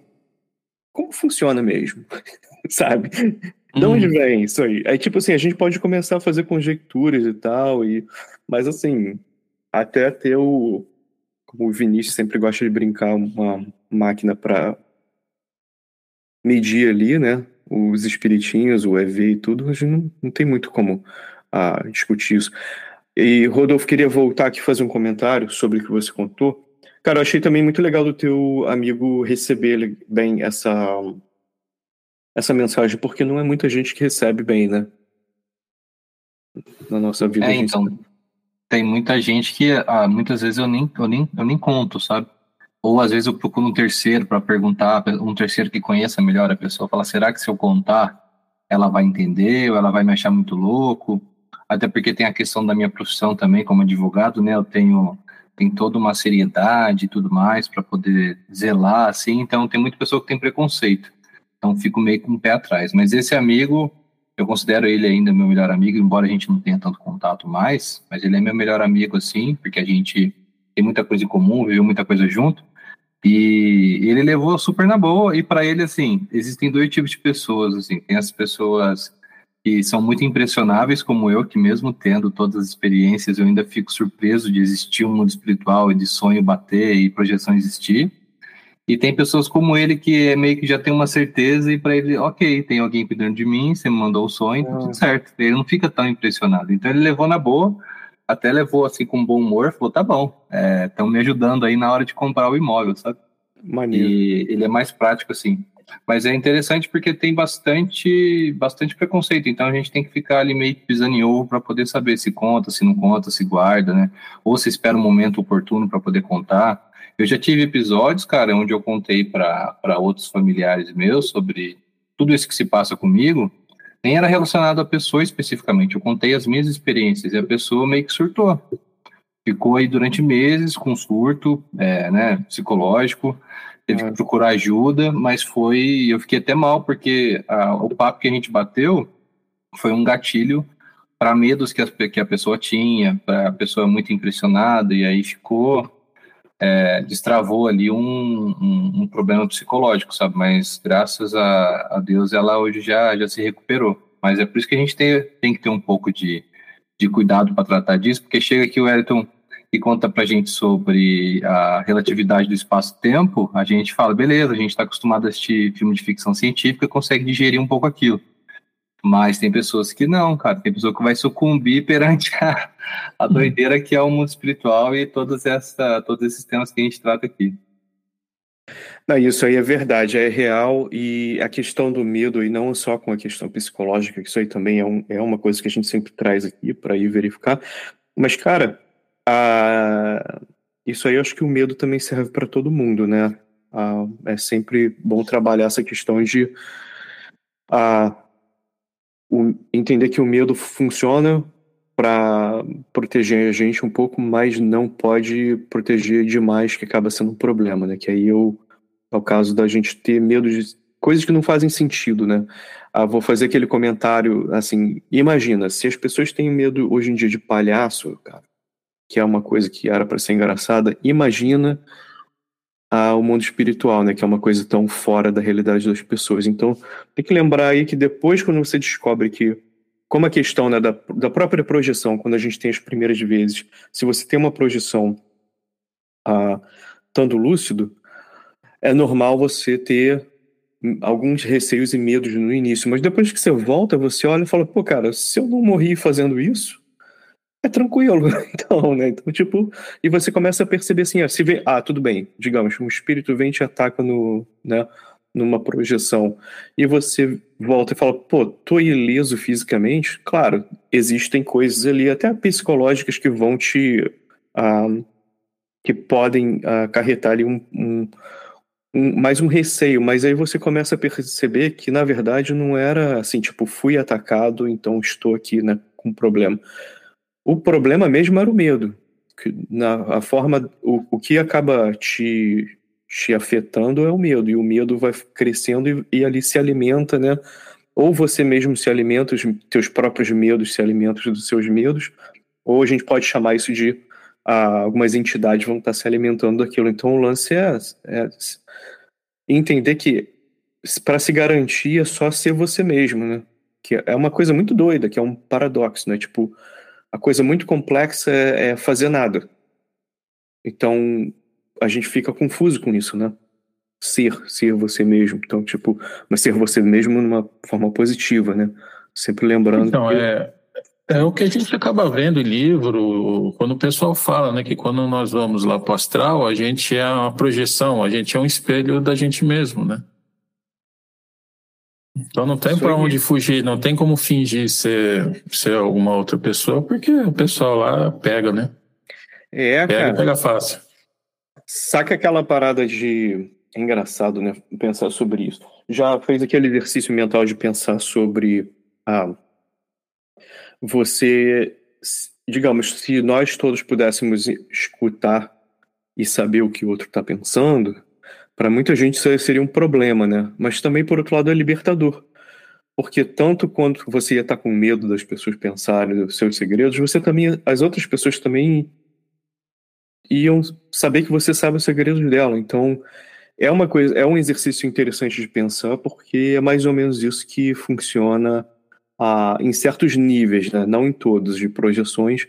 como funciona mesmo? sabe? De onde uhum. vem isso aí? Aí, tipo assim, a gente pode começar a fazer conjecturas e tal, e... mas assim, até ter o. Como o Vinícius sempre gosta de brincar, uma máquina para medir ali, né? Os espiritinhos, o EV e tudo, a gente não, não tem muito como ah, discutir isso. E, Rodolfo, queria voltar aqui e fazer um comentário sobre o que você contou. Cara, eu achei também muito legal do teu amigo receber bem essa, essa mensagem, porque não é muita gente que recebe bem, né? Na nossa vida. É, então, tem muita gente que ah, muitas vezes eu nem, eu, nem, eu nem conto, sabe? Ou às vezes eu procuro um terceiro para perguntar, um terceiro que conheça melhor a pessoa, fala, será que se eu contar ela vai entender ou ela vai me achar muito louco? Até porque tem a questão da minha profissão também como advogado, né? Eu tenho tem toda uma seriedade e tudo mais para poder zelar, assim. Então tem muita pessoa que tem preconceito. Então fico meio com o pé atrás. Mas esse amigo, eu considero ele ainda meu melhor amigo, embora a gente não tenha tanto contato mais, mas ele é meu melhor amigo, assim, porque a gente tem muita coisa em comum, viveu muita coisa junto. E ele levou super na boa, e para ele, assim, existem dois tipos de pessoas, assim, tem as pessoas que são muito impressionáveis, como eu, que mesmo tendo todas as experiências, eu ainda fico surpreso de existir um mundo espiritual e de sonho bater e projeção existir. E tem pessoas como ele que é meio que já tem uma certeza e para ele, ok, tem alguém cuidando de mim, você me mandou o sonho, tá tudo certo. Ele não fica tão impressionado. Então ele levou na boa, até levou assim com bom humor, falou, tá bom, estão é, me ajudando aí na hora de comprar o imóvel, sabe? Maneiro. E ele é mais prático assim. Mas é interessante porque tem bastante, bastante preconceito, então a gente tem que ficar ali meio pisando em ovo para poder saber se conta, se não conta, se guarda, né? Ou se espera um momento oportuno para poder contar. Eu já tive episódios, cara, onde eu contei para outros familiares meus sobre tudo isso que se passa comigo, nem era relacionado à pessoa especificamente. Eu contei as minhas experiências e a pessoa meio que surtou. Ficou aí durante meses com surto, é, né, psicológico, teve que é. procurar ajuda, mas foi. Eu fiquei até mal, porque a, o papo que a gente bateu foi um gatilho para medos que a, que a pessoa tinha, para a pessoa muito impressionada, e aí ficou é, destravou ali um, um, um, problema psicológico, sabe? Mas graças a, a, Deus ela hoje já, já se recuperou. Mas é por isso que a gente tem, tem que ter um pouco de, de cuidado para tratar disso, porque chega aqui o Elton e conta para a gente sobre a relatividade do espaço-tempo, a gente fala, beleza, a gente está acostumado a assistir filme de ficção científica, consegue digerir um pouco aquilo. Mas tem pessoas que não, cara. Tem pessoa que vai sucumbir perante a, a uhum. doideira que é o mundo espiritual e todos, essa, todos esses temas que a gente trata aqui. Não, isso aí é verdade, é real. E a questão do medo, e não só com a questão psicológica, que isso aí também é, um, é uma coisa que a gente sempre traz aqui para ir verificar. Mas, cara, a... isso aí eu acho que o medo também serve para todo mundo, né? A... é sempre bom trabalhar essa questão de. A o, entender que o medo funciona para proteger a gente um pouco, mas não pode proteger demais, que acaba sendo um problema, né? Que aí eu, é o caso da gente ter medo de coisas que não fazem sentido, né? Ah, vou fazer aquele comentário assim, imagina, se as pessoas têm medo hoje em dia de palhaço, cara, que é uma coisa que era para ser engraçada, imagina ao mundo espiritual, né, que é uma coisa tão fora da realidade das pessoas. Então, tem que lembrar aí que depois, quando você descobre que, como a questão né, da, da própria projeção, quando a gente tem as primeiras vezes, se você tem uma projeção ah, estando lúcido, é normal você ter alguns receios e medos no início, mas depois que você volta, você olha e fala, pô, cara, se eu não morri fazendo isso, é tranquilo, então, né? Então, tipo, e você começa a perceber assim, se vê, ah, tudo bem, digamos, um espírito vem e te ataca no, né, numa projeção, e você volta e fala, pô, tô ileso fisicamente, claro, existem coisas ali, até psicológicas, que vão te, ah, que podem ah, acarretar ali um, um, um, mais um receio, mas aí você começa a perceber que, na verdade, não era assim, tipo, fui atacado, então estou aqui, né, com problema o problema mesmo era o medo. Na, a forma, o, o que acaba te, te afetando é o medo, e o medo vai crescendo e, e ali se alimenta, né? Ou você mesmo se alimenta, os teus próprios medos se alimentam dos seus medos, ou a gente pode chamar isso de ah, algumas entidades vão estar se alimentando daquilo. Então o lance é, é entender que para se garantir é só ser você mesmo, né? Que é uma coisa muito doida, que é um paradoxo, né? Tipo, a coisa muito complexa é, é fazer nada. Então, a gente fica confuso com isso, né? Ser, ser você mesmo. Então, tipo, mas ser você mesmo numa forma positiva, né? Sempre lembrando. Então, que... é, é o que a gente acaba vendo em livro, quando o pessoal fala, né, que quando nós vamos lá para o astral, a gente é uma projeção, a gente é um espelho da gente mesmo, né? Então não tem para onde fugir, não tem como fingir ser, ser alguma outra pessoa, porque o pessoal lá pega, né? É, pega, cara. Pega fácil. Saca aquela parada de. É engraçado, né? Pensar sobre isso. Já fez aquele exercício mental de pensar sobre. Ah, você. Digamos, se nós todos pudéssemos escutar e saber o que o outro está pensando, para muita gente isso seria um problema, né? Mas também, por outro lado, é libertador. Porque tanto quanto você ia estar tá com medo das pessoas pensarem os seus segredos, você também, as outras pessoas também iam saber que você sabe os segredos dela. Então, é uma coisa, é um exercício interessante de pensar, porque é mais ou menos isso que funciona a, em certos níveis, né? não em todos, de projeções,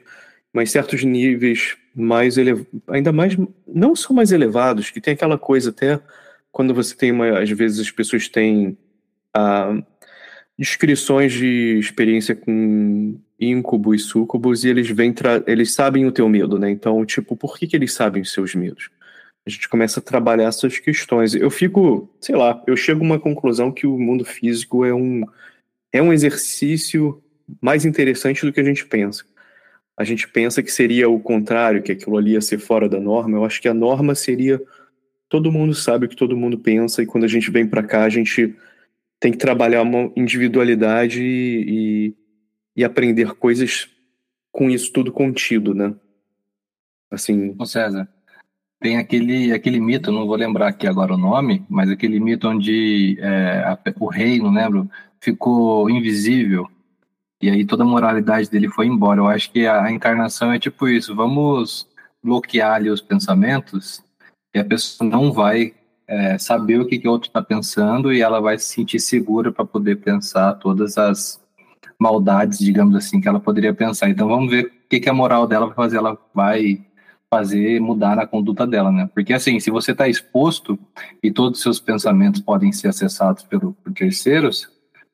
mas certos níveis mais elevados, ainda mais, não são mais elevados, que tem aquela coisa até quando você tem uma, às vezes as pessoas têm ah, descrições de experiência com íncubos e sucubus e eles vêm eles sabem o teu medo, né? Então, tipo, por que, que eles sabem os seus medos? A gente começa a trabalhar essas questões. Eu fico, sei lá, eu chego a uma conclusão que o mundo físico é um é um exercício mais interessante do que a gente pensa. A gente pensa que seria o contrário, que aquilo ali ia ser fora da norma. Eu acho que a norma seria todo mundo sabe o que todo mundo pensa e quando a gente vem para cá a gente tem que trabalhar uma individualidade e, e aprender coisas com isso tudo contido, né? Assim. Ô César, tem aquele, aquele mito, não vou lembrar aqui agora o nome, mas aquele mito onde é, a, o rei, não lembro, ficou invisível e aí toda a moralidade dele foi embora. Eu acho que a, encarnação é tipo isso: vamos bloquear ali os pensamentos e a pessoa não vai é, saber o que, que o outro está pensando e ela vai se sentir segura para poder pensar todas as maldades, digamos assim, que ela poderia pensar. Então vamos ver o que, que a moral dela vai fazer. Ela vai fazer mudar a conduta dela, né? Porque assim, se você está exposto e todos os seus pensamentos podem ser acessados pelo, por terceiros,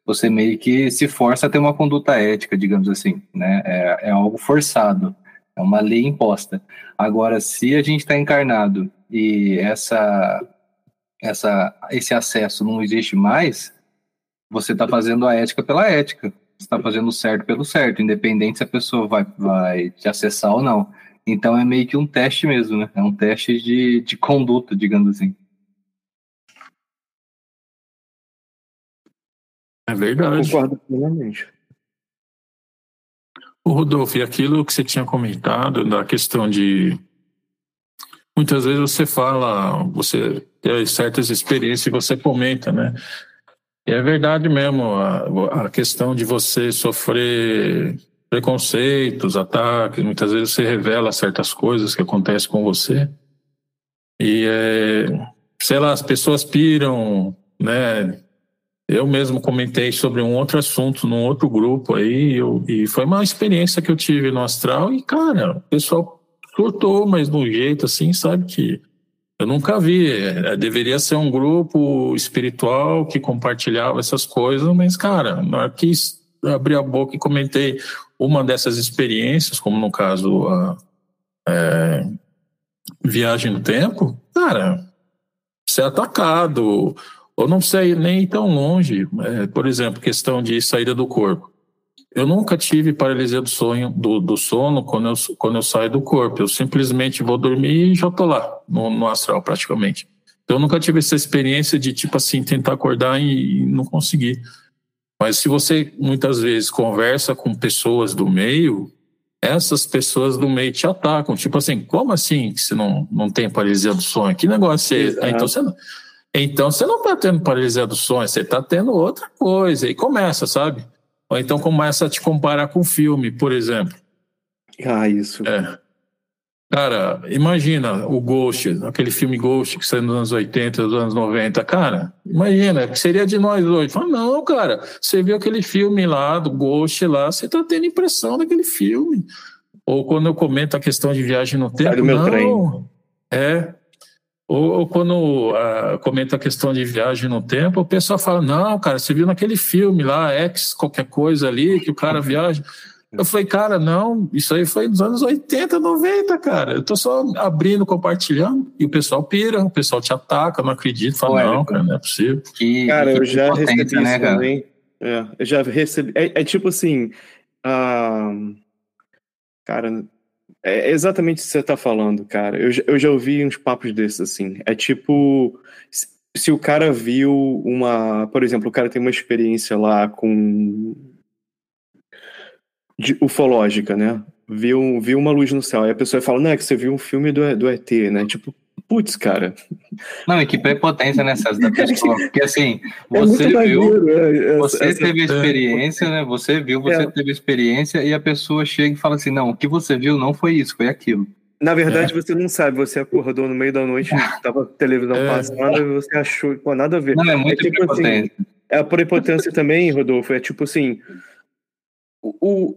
você meio que se força a ter uma conduta ética, digamos assim, né? É, é algo forçado, é uma lei imposta. Agora, se a gente está encarnado e essa, essa, esse acesso não existe mais, você está fazendo a ética pela ética. Você está fazendo o certo pelo certo, independente se a pessoa vai, vai te acessar ou não. Então é meio que um teste mesmo, né? É um teste de, de conduta, digamos assim. É verdade. Concordo plenamente. O Rodolfo, e aquilo que você tinha comentado da questão de muitas vezes você fala, você tem certas experiências e você comenta, né? E é verdade mesmo, a, a, questão de você sofrer preconceitos, ataques, muitas vezes você revela certas coisas que acontecem com você. E, é, sei lá, as pessoas piram, né? Eu mesmo comentei sobre um outro assunto num outro grupo aí, eu, e foi uma experiência que eu tive no astral, e cara, o pessoal surtou, mas de um jeito assim, sabe, que eu nunca vi. É, deveria ser um grupo espiritual que compartilhava essas coisas, mas, cara, na hora que abri a boca e comentei uma dessas experiências, como no caso a é, viagem no tempo, cara, ser atacado ou não sei nem tão longe. É, por exemplo, questão de saída do corpo. Eu nunca tive paralisia do sonho, do, do sono quando eu, quando eu saio do corpo. Eu simplesmente vou dormir e já tô lá, no, no astral praticamente. Então, eu nunca tive essa experiência de, tipo assim, tentar acordar e, e não conseguir. Mas se você muitas vezes conversa com pessoas do meio, essas pessoas do meio te atacam. Tipo assim, como assim que você não, não tem paralisia do sonho? Que negócio é esse? Então você não então você não está tendo paralisia do sonho, você está tendo outra coisa. E começa, sabe? Ou então começa a te comparar com filme, por exemplo. Ah, isso. É. Cara, imagina o Ghost, aquele filme Ghost que saiu nos anos 80, nos anos 90. Cara, imagina, o que seria de nós hoje? Fala, não, cara, você viu aquele filme lá, do Ghost lá, você tá tendo impressão daquele filme. Ou quando eu comento a questão de viagem no tempo, Sai do meu não, trem. é, ou, ou quando uh, comenta a questão de viagem no tempo, o pessoal fala: não, cara, você viu naquele filme lá, X, qualquer coisa ali, que o cara viaja. Eu falei, cara, não, isso aí foi nos anos 80, 90, cara. Eu tô só abrindo, compartilhando, e o pessoal pira, o pessoal te ataca, não acredito, fala, não, cara, não é possível. Que, cara, que eu já recebi isso né, também. É, eu já recebi. É, é tipo assim. Uh, cara, é exatamente o que você está falando, cara. Eu, eu já ouvi uns papos desses, assim. É tipo. Se, se o cara viu uma. Por exemplo, o cara tem uma experiência lá com. De ufológica, né? Viu, viu uma luz no céu. Aí a pessoa fala, não, é que você viu um filme do, do ET, né? Tipo, putz, cara. Não, e que prepotência nessas da pessoa, porque assim, é você é viu, é, você essa, teve experiência, né? Você viu, você é. teve experiência e a pessoa chega e fala assim, não, o que você viu não foi isso, foi aquilo. Na verdade, você não sabe, você acordou no meio da noite, tava televisão passando e você achou, pô, nada a ver. Não, é muito tipo assim, é a prepotência também, Rodolfo, é tipo assim, o,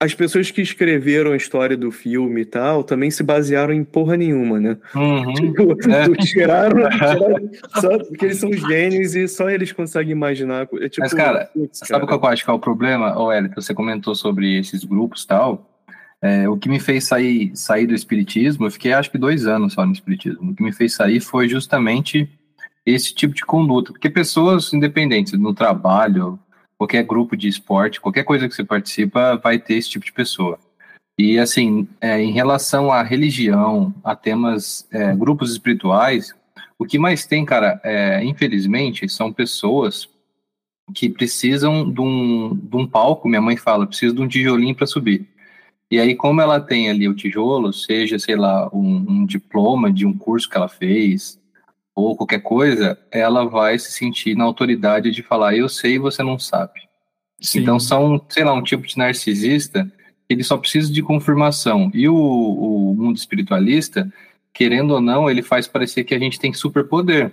as pessoas que escreveram a história do filme e tal também se basearam em porra nenhuma, né? Uhum, Tipo, é. tiraram, tiraram só porque eles são gênios e só eles conseguem imaginar. É tipo, Mas, cara, putz, Sabe qual que eu acho que é o problema, ô você comentou sobre esses grupos e tal. É, o que me fez sair, sair do espiritismo, eu fiquei acho que dois anos só no espiritismo. O que me fez sair foi justamente esse tipo de conduta. Porque pessoas independentes no trabalho, qualquer grupo de esporte, qualquer coisa que você participa, vai ter esse tipo de pessoa. E assim, é, em relação à religião, a temas, é, grupos espirituais, o que mais tem, cara, é, infelizmente, são pessoas que precisam de um, de um palco, minha mãe fala, precisa de um tijolinho para subir. E aí, como ela tem ali o tijolo, seja, sei lá, um, um diploma de um curso que ela fez, ou qualquer coisa, ela vai se sentir na autoridade de falar, eu sei e você não sabe. Sim. Então são, sei lá, um tipo de narcisista que ele só precisa de confirmação. E o, o mundo espiritualista, querendo ou não, ele faz parecer que a gente tem superpoder.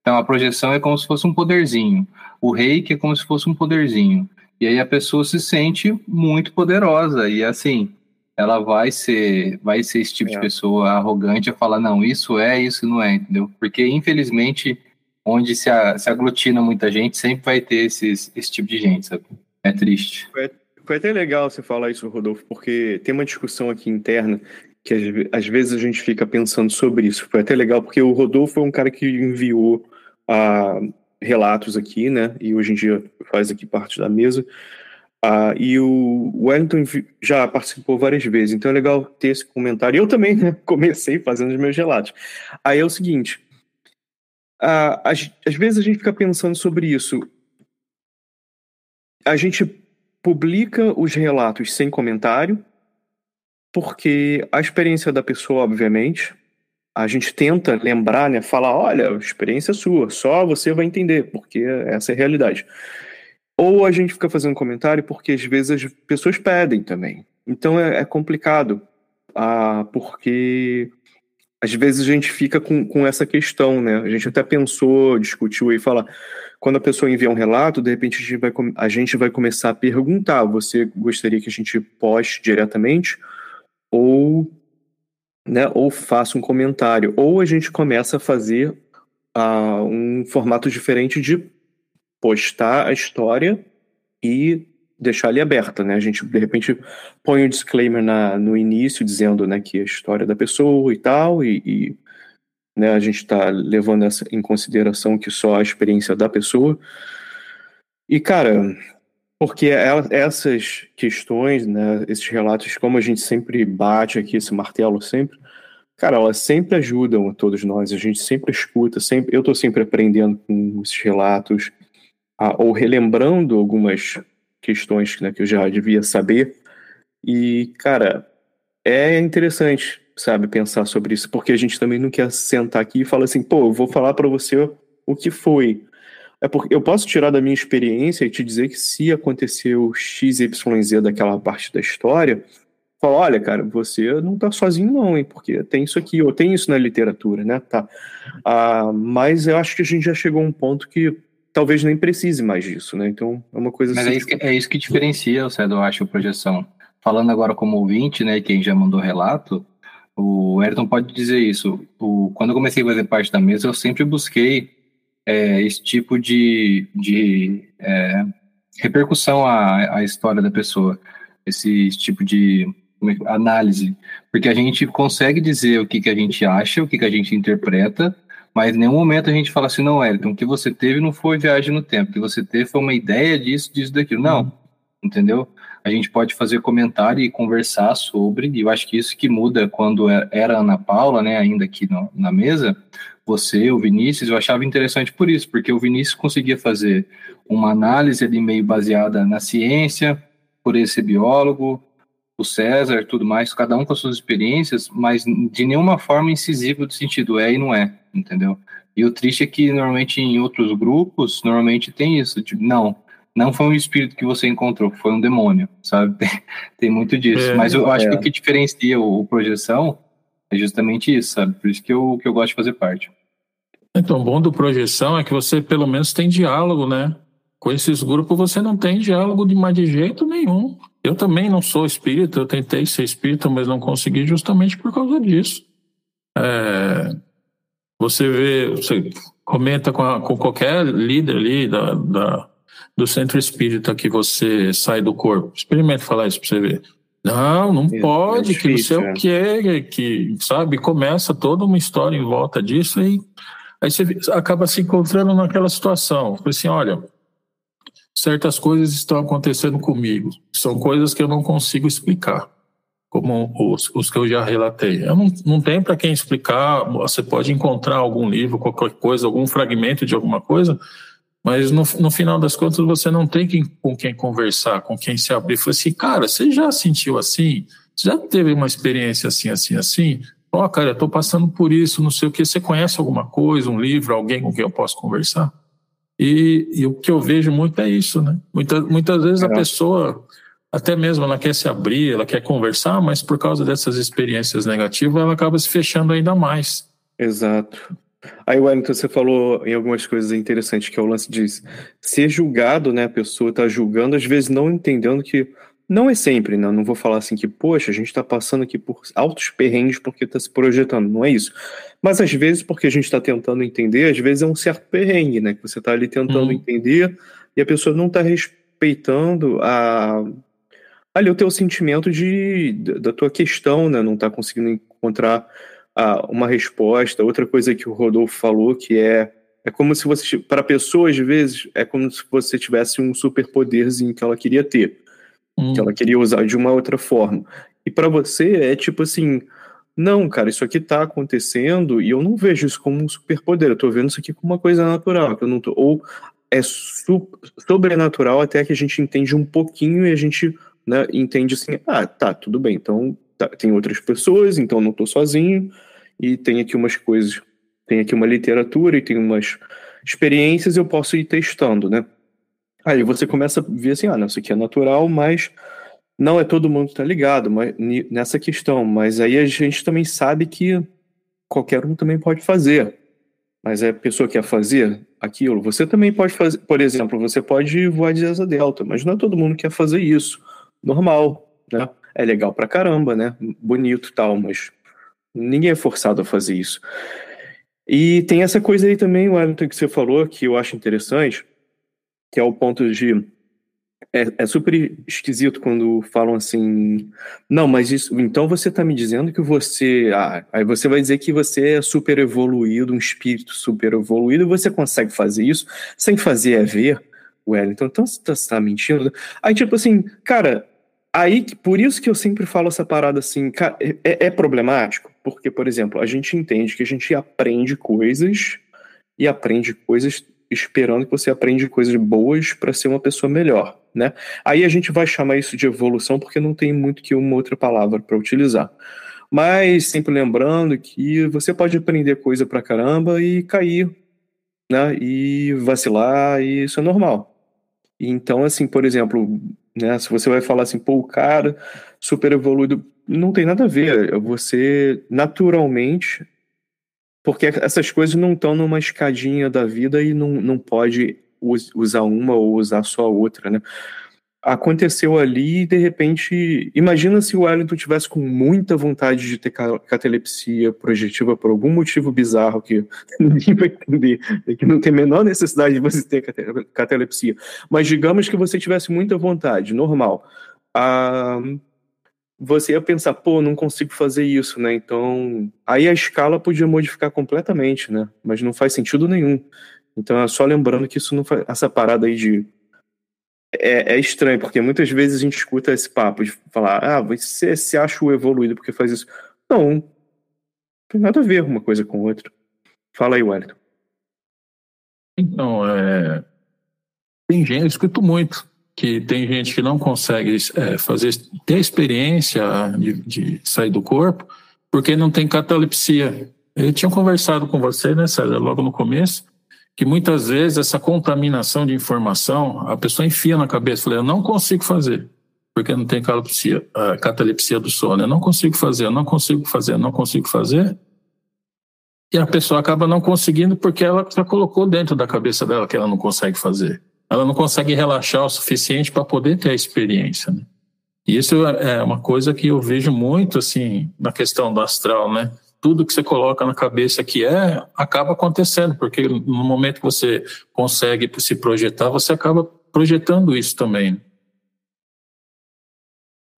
Então a projeção é como se fosse um poderzinho. O reiki é como se fosse um poderzinho. E aí a pessoa se sente muito poderosa. E assim, ela vai ser, vai ser esse tipo É. de pessoa arrogante a falar, não, isso é, isso não é, entendeu? Porque infelizmente, onde se, a- se aglutina muita gente, sempre vai ter esses, esse tipo de gente, sabe? É triste. Foi até legal você falar isso, Rodolfo, porque tem uma discussão aqui interna que às, ve- às vezes a gente fica pensando sobre isso. Foi até legal porque o Rodolfo é um cara que enviou ah, relatos aqui, né? E hoje em dia faz aqui parte da mesa. Ah, e o Wellington já participou várias vezes, então é legal ter esse comentário. Eu também né, comecei fazendo os meus relatos. Aí é o seguinte: ah, às, às vezes a gente fica pensando sobre isso. A gente publica os relatos sem comentário, porque a experiência da pessoa, obviamente, a gente tenta lembrar, né, falar, olha, a experiência é sua, só você vai entender, porque essa é a realidade. Ou a gente fica fazendo comentário porque às vezes as pessoas pedem também. Então é, é complicado, ah, porque às vezes a gente fica com, com essa questão, né? A gente até pensou, discutiu e fala, quando a pessoa envia um relato, de repente a gente vai, a gente vai começar a perguntar: você gostaria que a gente poste diretamente? Ou, né, ou faça um comentário? Ou a gente começa a fazer ah, um formato diferente de postar a história e deixar ali aberta, né? A gente de repente põe o disclaimer na, no início dizendo, né, que é a história da pessoa e tal e, e, né, a gente está levando essa, em consideração que só a experiência da pessoa. E cara, porque ela- essas questões, né, esses relatos, como a gente sempre bate aqui esse martelo sempre, cara, elas sempre ajudam a todos nós. A gente sempre escuta, sempre. Eu estou sempre aprendendo com esses relatos ah, ou relembrando algumas questões né, que eu já devia saber. E, cara, é interessante, sabe, pensar sobre isso, porque a gente também não quer sentar aqui e falar assim, pô, eu vou falar para você o que foi. É porque eu posso tirar da minha experiência e te dizer que se aconteceu XYZ daquela parte da história, falar, olha, cara, você não tá sozinho não, hein, porque tem isso aqui, ou tem isso na literatura, né, tá. Ah, mas eu acho que a gente já chegou a um ponto que talvez nem precise mais disso, né, então é uma coisa Mas assim... é isso que, é isso que diferencia, Céu, eu acho, a projeção. Falando agora como ouvinte, né, quem já mandou relato, o Ayrton pode dizer isso. O, quando eu comecei a fazer parte da mesa, eu sempre busquei é, esse tipo de, de é, repercussão à, à história da pessoa, esse tipo de é análise, porque a gente consegue dizer o que, que a gente acha, o que, que a gente interpreta, mas em nenhum momento a gente fala assim, não, Ayrton, o que você teve não foi viagem no tempo, o que você teve foi uma ideia disso, disso, daquilo. Não, entendeu? A gente pode fazer comentário e conversar sobre, e eu acho que isso que muda quando é- era a Ana Paula, né, ainda aqui no- na mesa, você, o Vinícius, eu achava interessante por isso, porque o Vinícius conseguia fazer uma análise ali meio baseada na ciência, por ele ser biólogo, o César, tudo mais, cada um com as suas experiências, mas de nenhuma forma incisiva do sentido é e não é, entendeu? E o triste é que normalmente em outros grupos, normalmente tem isso, tipo, não, não foi um espírito que você encontrou, foi um demônio, sabe? Tem, tem muito disso. É, mas eu acho é. que o que diferencia o, o projeção é justamente isso, sabe? Por isso que eu, que eu gosto de fazer parte. Então, o bom do projeção é que você pelo menos tem diálogo, né? com esses grupos você não tem diálogo de mais de jeito nenhum. Eu também não sou espírita, eu tentei ser espírita, mas não consegui justamente por causa disso. É, você vê, você comenta com, a, com qualquer líder ali da, da, do centro espírita que você sai do corpo. Experimente falar isso para você ver. Não, não é, pode, é que não sei o que, que, sabe? Começa toda uma história em volta disso e aí você acaba se encontrando naquela situação. Assim, olha, certas coisas estão acontecendo comigo. São coisas que eu não consigo explicar, como os, os que eu já relatei. Eu não, não tem para quem explicar. Você pode encontrar algum livro, qualquer coisa, algum fragmento de alguma coisa, mas no, no final das contas você não tem quem, com quem conversar, com quem se abrir. Falei assim, cara, você já sentiu assim? Você já teve uma experiência assim, assim, assim? Ó, oh, cara, eu tô passando por isso, não sei o que. Você conhece alguma coisa, um livro, alguém com quem eu posso conversar? E, e, o que eu vejo muito é isso, né? Muitas, muitas vezes a pessoa, até mesmo ela quer se abrir, ela quer conversar, mas por causa dessas experiências negativas, ela acaba se fechando ainda mais. Exato. Aí, Wellington, você falou em algumas coisas interessantes, que é o lance de ser julgado, né? A pessoa está julgando, às vezes não entendendo que não é sempre, né? Não vou falar assim que, poxa, a gente está passando aqui por altos perrengues porque está se projetando, não é isso. Mas às vezes, porque a gente está tentando entender, às vezes é um certo perrengue, né? Que você está ali tentando uhum. entender e a pessoa não está respeitando a ali o teu sentimento de da tua questão, né? Não está conseguindo encontrar uma resposta. Outra coisa que o Rodolfo falou que é é como se você para a pessoa às vezes é como se você tivesse um superpoderzinho que ela queria ter hum. que ela queria usar de uma outra forma. E para você é tipo assim, não, cara, isso aqui tá acontecendo e eu não vejo isso como um superpoder, eu tô vendo isso aqui como uma coisa natural, que eu não tô, ou é sobrenatural até que a gente entende um pouquinho e a gente né, entende assim, ah, tá, tudo bem, então tá, tem outras pessoas, então não tô sozinho, e tem aqui umas coisas, tem aqui uma literatura e tem umas experiências, eu posso ir testando, né? Aí você começa a ver assim, ah, não, isso aqui é natural, mas não é todo mundo que tá ligado mas, nessa questão. Mas aí a gente também sabe que qualquer um também pode fazer. Mas a pessoa quer fazer aquilo, você também pode fazer. Por exemplo, você pode voar de asa delta, mas não é todo mundo que quer fazer isso. Normal, né? É legal pra caramba, né? Bonito e tal, mas ninguém é forçado a fazer isso. E tem essa coisa aí também, Wellington, que você falou, que eu acho interessante, que é o ponto de. É, é, super esquisito quando falam assim. Não, mas isso. Então você está me dizendo que você. Ah, aí você vai dizer que você é super evoluído, um espírito super evoluído, e você consegue fazer isso sem fazer é ver, Wellington. Então você está tá mentindo. Aí, tipo assim, cara, aí por isso que eu sempre falo essa parada assim, cara, é, é, é problemático, porque, por exemplo, a gente entende que a gente aprende coisas e aprende coisas esperando que você aprende coisas boas para ser uma pessoa melhor, né? Aí a gente vai chamar isso de evolução porque não tem muito que uma outra palavra para utilizar. Mas sempre lembrando que você pode aprender coisa pra caramba e cair, né? E vacilar, e isso é normal. Então, assim, por exemplo, né, se você vai falar assim, pô, o cara super evoluído, não tem nada a ver. Você naturalmente porque essas coisas não estão numa escadinha da vida e não, não pode usar uma ou usar só a outra, né? Aconteceu ali e de repente, imagina se o Wellington tivesse com muita vontade de ter catalepsia projetiva por algum motivo bizarro que ninguém vai entender, que não tem a menor necessidade de você ter catalepsia, mas digamos que você tivesse muita vontade, normal. Ah, você ia pensar, pô, não consigo fazer isso, né? Então, aí a escala podia modificar completamente, né? Mas não faz sentido nenhum. Então, é só lembrando que isso não faz. Essa parada aí de. É, é estranho, porque muitas vezes a gente escuta esse papo de falar, ah, você se acha o evoluído porque faz isso. Não, não tem nada a ver uma coisa com outra. Fala aí, Wellington. Então, é... tem gente, eu escuto muito que tem gente que não consegue é, fazer ter experiência de, de, sair do corpo porque não tem catalepsia. Eu tinha conversado com você, né, César, logo no começo, que muitas vezes essa contaminação de informação a pessoa enfia na cabeça, falei, eu não consigo fazer porque não tem catalepsia, catalepsia do sono, eu não consigo fazer, eu não consigo fazer, eu não consigo fazer. E a pessoa acaba não conseguindo porque ela já colocou dentro da cabeça dela que ela não consegue fazer. Ela não consegue relaxar o suficiente para poder ter a experiência. Né? E isso é uma coisa que eu vejo muito assim na questão do astral, né? Tudo que você coloca na cabeça que é, acaba acontecendo, porque no momento que você consegue se projetar, você acaba projetando isso também.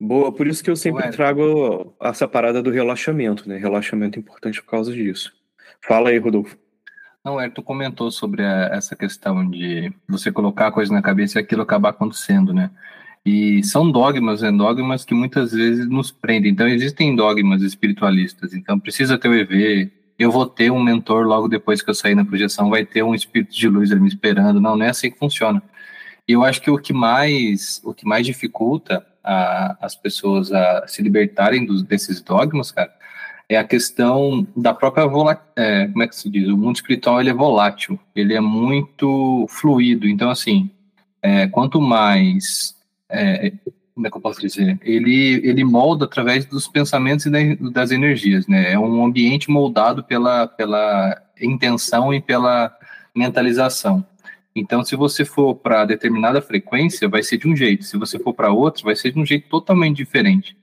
Boa, por isso que eu sempre Ué. trago essa parada do relaxamento, né? Relaxamento é importante por causa disso. Fala aí, Rodolfo. Não, é, tu comentou sobre a, essa questão de você colocar a coisa na cabeça e aquilo acabar acontecendo, né? E são dogmas, né? Dogmas que muitas vezes nos prendem. Então, existem dogmas espiritualistas. Então, precisa ter o EV. Eu vou ter um mentor logo depois que eu sair na projeção, vai ter um espírito de luz ali me esperando. Não, não é assim que funciona. E eu acho que o que mais, o que mais dificulta a, as pessoas a se libertarem dos, desses dogmas, cara, é a questão da própria é, como é que se diz? O mundo espiritual ele é volátil, ele é muito fluido. Então, assim, é, quanto mais é, como é que eu posso dizer? Ele, ele molda através dos pensamentos e das energias, né? É um ambiente moldado pela, pela intenção e pela mentalização. Então, se você for para determinada frequência, vai ser de um jeito. Se você for para outro, vai ser de um jeito totalmente diferente.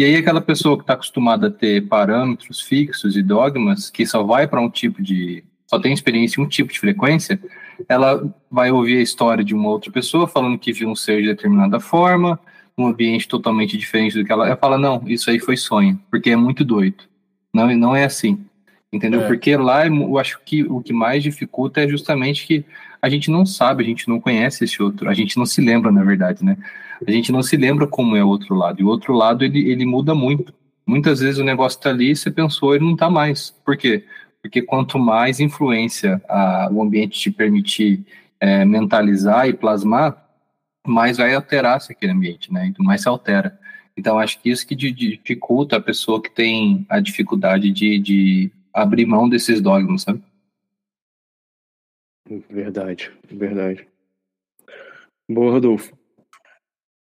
E aí, aquela pessoa que está acostumada a ter parâmetros fixos e dogmas, que só vai para um tipo de. só tem experiência em um tipo de frequência, ela vai ouvir a história de uma outra pessoa falando que viu um ser de determinada forma, um ambiente totalmente diferente do que ela. Ela fala: não, isso aí foi sonho, porque é muito doido. Não, não é assim. Entendeu? É. Porque lá eu acho que o que mais dificulta é justamente que a gente não sabe, a gente não conhece esse outro, a gente não se lembra, na verdade, né? A gente não se lembra como é o outro lado. E o outro lado, ele, ele muda muito. Muitas vezes o negócio tá ali, você pensou, ele não tá mais. Por quê? Porque quanto mais influência a, o ambiente te permitir é, mentalizar e plasmar, mais vai alterar-se aquele ambiente, né? Então, mais se altera. Então, acho que isso que dificulta a pessoa que tem a dificuldade de, de abrir mão desses dogmas, sabe? Verdade, verdade. Boa, Rodolfo.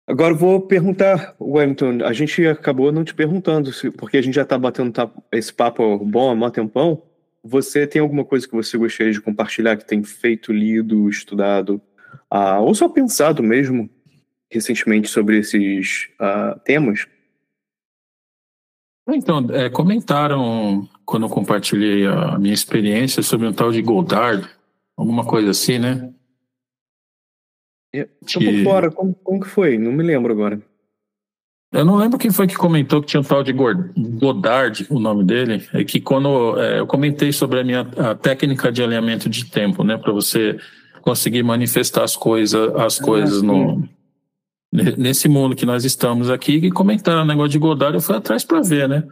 Agora vou perguntar, Wellington, a gente acabou não te perguntando, porque a gente já está batendo esse papo bom há mó tempão. Você tem alguma coisa que você gostaria de compartilhar que tem feito, lido, estudado, uh, ou só pensado mesmo recentemente sobre esses uh, temas? Então, é, comentaram quando eu compartilhei a minha experiência sobre um tal de Goddard, Alguma coisa assim, né? Estou que... por fora, como, como que foi? Não me lembro agora. Eu não lembro quem foi que comentou que tinha um tal de Godard, o nome dele, é que quando é, eu comentei sobre a minha a técnica de alinhamento de tempo, né, para você conseguir manifestar as coisas, as ah, coisas no nesse mundo que nós estamos aqui, e comentaram o negócio de Godard, eu fui atrás para ver, né?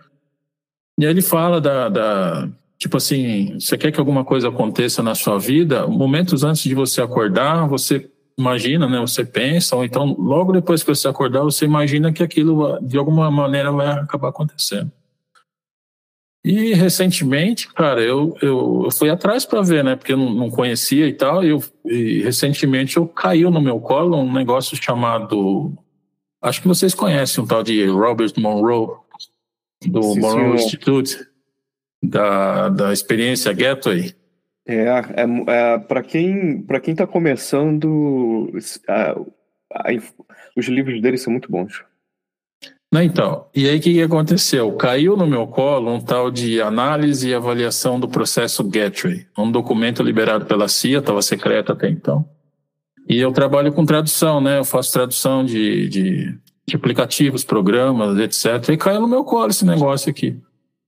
E aí ele fala da, da Tipo assim, você quer que alguma coisa aconteça na sua vida, momentos antes de você acordar, você imagina, né? Você pensa, ou então logo depois que você acordar, você imagina que aquilo de alguma maneira vai acabar acontecendo. E recentemente, cara, eu, eu, eu fui atrás para ver, né? Porque eu não, não conhecia e tal. E, eu, e recentemente eu caiu no meu colo um negócio chamado. Acho que vocês conhecem um tal de Robert Monroe, do Sim, Monroe senhor. Institute da, da experiência Gateway? É, é, é para quem para quem está começando, a, a, os livros dele são muito bons. Então, e aí o que, que aconteceu? Caiu no meu colo um tal de análise e avaliação do processo Gateway, um documento liberado pela CIA, estava secreto até então. E eu trabalho com tradução, né? Eu faço tradução de, de, de aplicativos, programas, etc. E caiu no meu colo esse negócio aqui.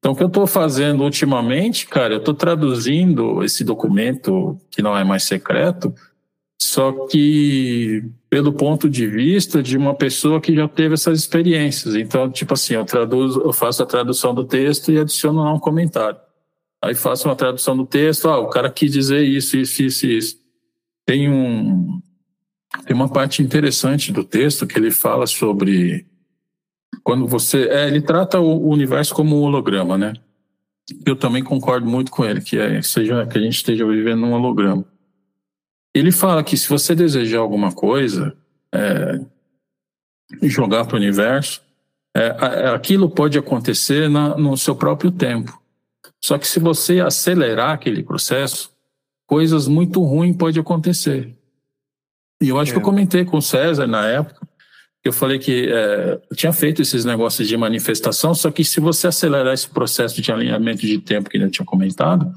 Então, o que eu estou fazendo ultimamente, cara, eu estou traduzindo esse documento que não é mais secreto, só que pelo ponto de vista de uma pessoa que já teve essas experiências. Então, tipo assim, eu traduzo, eu faço a tradução do texto e adiciono lá um comentário. Aí faço uma tradução do texto, ah, o cara quis dizer isso, isso, isso, isso. Tem um tem uma parte interessante do texto que ele fala sobre quando você. É, ele trata o universo como um holograma, né? Eu também concordo muito com ele, que, é, seja, que a gente esteja vivendo num holograma. Ele fala que se você desejar alguma coisa, é, jogar para o universo, é, aquilo pode acontecer na, no seu próprio tempo. Só que se você acelerar aquele processo, coisas muito ruins podem acontecer. E eu acho é. que eu é. comentei com o César na época, eu falei que é, eu tinha feito esses negócios de manifestação, só que se você acelerar esse processo de alinhamento de tempo que eu tinha comentado,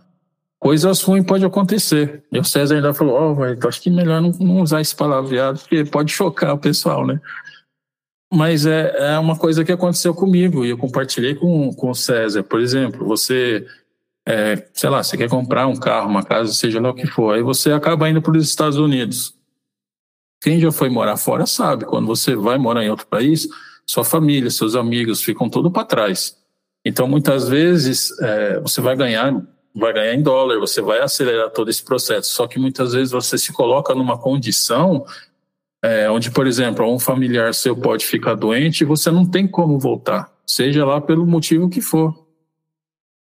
coisas ruins podem acontecer. E o César ainda falou, ó, oh, acho que melhor não, não, usar esse palavreado, porque pode chocar o pessoal, né? Mas é, é uma coisa que aconteceu comigo e eu compartilhei com, com o César. Por exemplo, você, é, sei lá, você quer comprar um carro, uma casa, seja lá o que for, aí você acaba indo para os Estados Unidos. Quem já foi morar fora sabe, quando você vai morar em outro país, sua família, seus amigos ficam tudo para trás. Então, muitas vezes, é, você vai ganhar, vai ganhar em dólar, você vai acelerar todo esse processo. Só que muitas vezes você se coloca numa condição é, onde, por exemplo, um familiar seu pode ficar doente e você não tem como voltar, seja lá pelo motivo que for.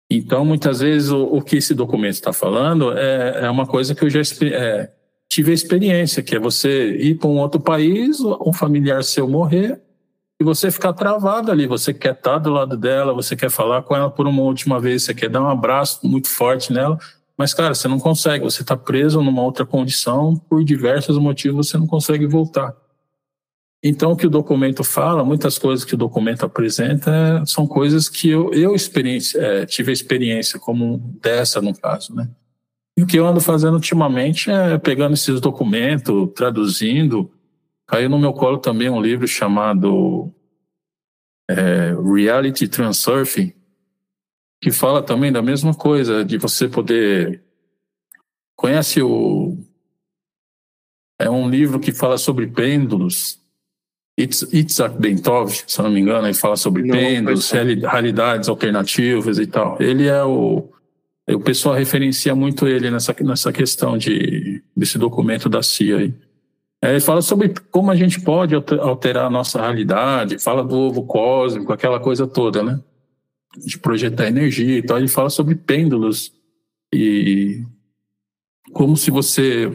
Então, muitas vezes, o, o que esse documento está falando é, é, uma coisa que eu já é, tive a experiência, que é você ir para um outro país, um familiar seu morrer, e você ficar travado ali. Você quer estar do lado dela, você quer falar com ela por uma última vez, você quer dar um abraço muito forte nela, mas, cara, você não consegue, você está preso numa outra condição, por diversos motivos você não consegue voltar. Então, o que o documento fala, muitas coisas que o documento apresenta, são coisas que eu, eu experiência, é, tive a experiência, como dessa, no caso, né? E o que eu ando fazendo ultimamente é pegando esses documentos, traduzindo. Caiu no meu colo também um livro chamado é, Reality Transurfing, que fala também da mesma coisa, de você poder. Conhece o. É um livro que fala sobre pêndulos. Itzhak Bentov, se não me engano, ele fala sobre não, pêndulos, realidades alternativas e tal. Ele é o o pessoal referencia muito ele nessa, nessa questão de, desse documento da CIA aí. É, ele fala sobre como a gente pode alterar a nossa realidade, fala do ovo cósmico, aquela coisa toda, né? De projetar energia e tal. Ele fala sobre pêndulos e como se você.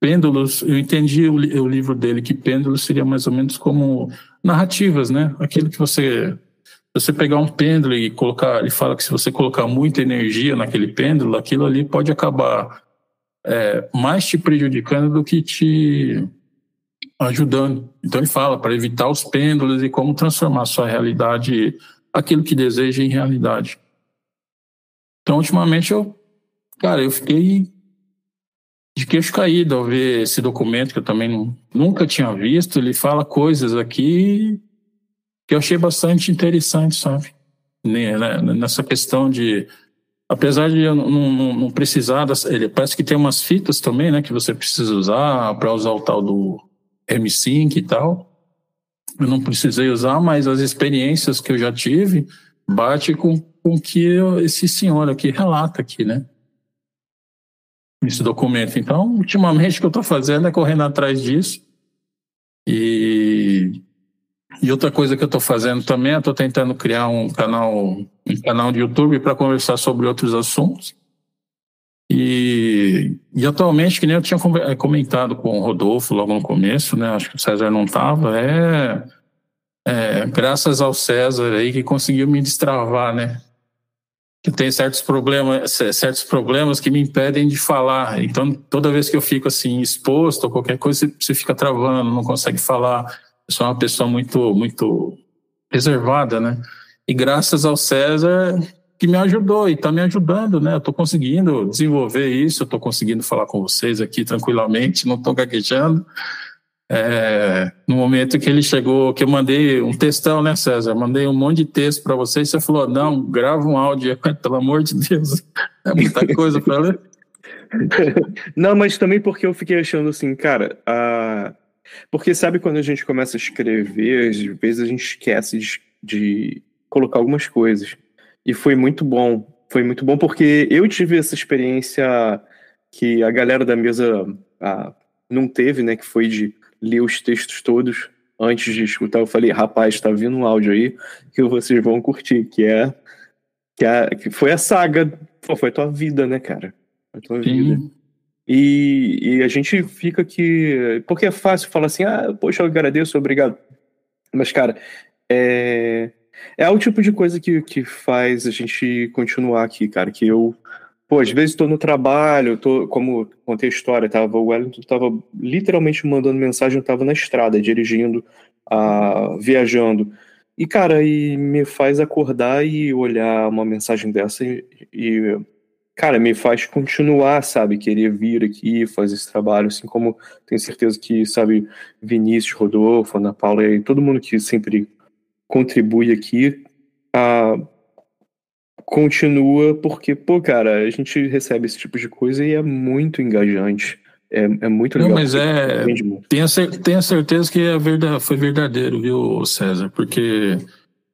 Pêndulos, eu entendi o, o livro dele que pêndulos seria mais ou menos como narrativas, né? Aquilo que você você pegar um pêndulo e colocar, ele fala que se você colocar muita energia naquele pêndulo, aquilo ali pode acabar é, mais te prejudicando do que te ajudando. Então ele fala para evitar os pêndulos e como transformar sua realidade, aquilo que deseja em realidade. Então ultimamente eu, cara, eu fiquei de queixo caído ao ver esse documento que eu também nunca tinha visto. Ele fala coisas aqui que eu achei bastante interessante, sabe? Né, nessa questão de. Apesar de eu não, não, não precisar, das, ele parece que tem umas fitas também, né, que você precisa usar para usar o tal do M5 e tal. Eu não precisei usar, mas as experiências que eu já tive bate com com que eu, esse senhor aqui relata aqui, né? Esse documento. Então, ultimamente o que eu estou fazendo é correndo atrás disso e e outra coisa que eu estou fazendo também, estou tentando criar um canal, um canal de YouTube para conversar sobre outros assuntos. E, e, atualmente, que nem eu tinha eh, comentado com o Rodolfo logo no começo, né? Acho que o César não estava, é, é, graças ao César aí que conseguiu me destravar, né? Que tem certos problemas, certos problemas que me impedem de falar. Então, toda vez que eu fico assim exposto ou qualquer coisa, você fica travando, não consegue falar sou uma pessoa muito, muito reservada, né? E graças ao César que me ajudou e está me ajudando, né? Eu estou conseguindo desenvolver isso, estou conseguindo falar com vocês aqui tranquilamente, não estou gaguejando. É, no momento que ele chegou, que eu mandei um textão, né, César? Mandei um monte de texto para vocês, você falou: não, grava um áudio, pelo amor de Deus, é muita coisa para ler. Não, mas também porque eu fiquei achando assim, cara, a, porque sabe quando a gente começa a escrever, às vezes a gente esquece de, de colocar algumas coisas. E foi muito bom. Foi muito bom porque eu tive essa experiência que a galera da mesa ah, não teve, né? Que foi de ler os textos todos antes de escutar. Eu falei, rapaz, tá vindo um áudio aí que vocês vão curtir, que é que, é, que foi a saga, pô, foi a tua vida, né, cara? Foi a tua Sim. vida. E, e, a gente fica que. Porque é fácil falar assim, ah, poxa, eu agradeço, obrigado. Mas, cara, é, é o tipo de coisa que, que faz a gente continuar aqui, cara. Que eu, pô, às vezes estou no trabalho, tô, como contei a história, tava, o Wellington estava literalmente mandando mensagem, estava na estrada, dirigindo, uh, viajando. E, cara, e me faz acordar e olhar uma mensagem dessa e, e, cara, me faz continuar, sabe, querer vir aqui, fazer esse trabalho, assim como tenho certeza que, sabe, Vinícius, Rodolfo, Ana Paula e todo mundo que sempre contribui aqui, uh, continua porque, pô, cara, a gente recebe esse tipo de coisa e é muito engajante. É, é muito legal. Não, mas é. Tenha, tenha certeza que é verdade, foi verdadeiro, viu, César? Porque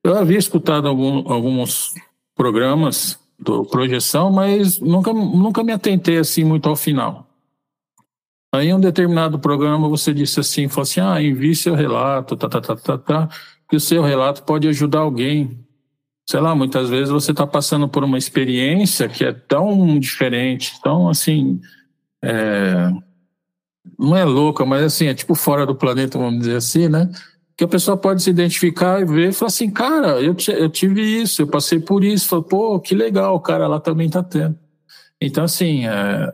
eu havia escutado algum, alguns programas do Projeção, mas nunca, nunca me atentei assim muito ao final. Aí, em um determinado programa, você disse assim: falou assim, ah, envie seu relato, tá, tá, tá, tá, tá, que o seu relato pode ajudar alguém sei lá, muitas vezes você está passando por uma experiência que é tão diferente, tão assim, é, não é louca, mas assim, é tipo fora do planeta, vamos dizer assim, né? Que a pessoa pode se identificar e ver e falar assim, cara, eu, eu tive isso, eu passei por isso, falo, pô, que legal, o cara lá também tá tendo. Então, assim, é,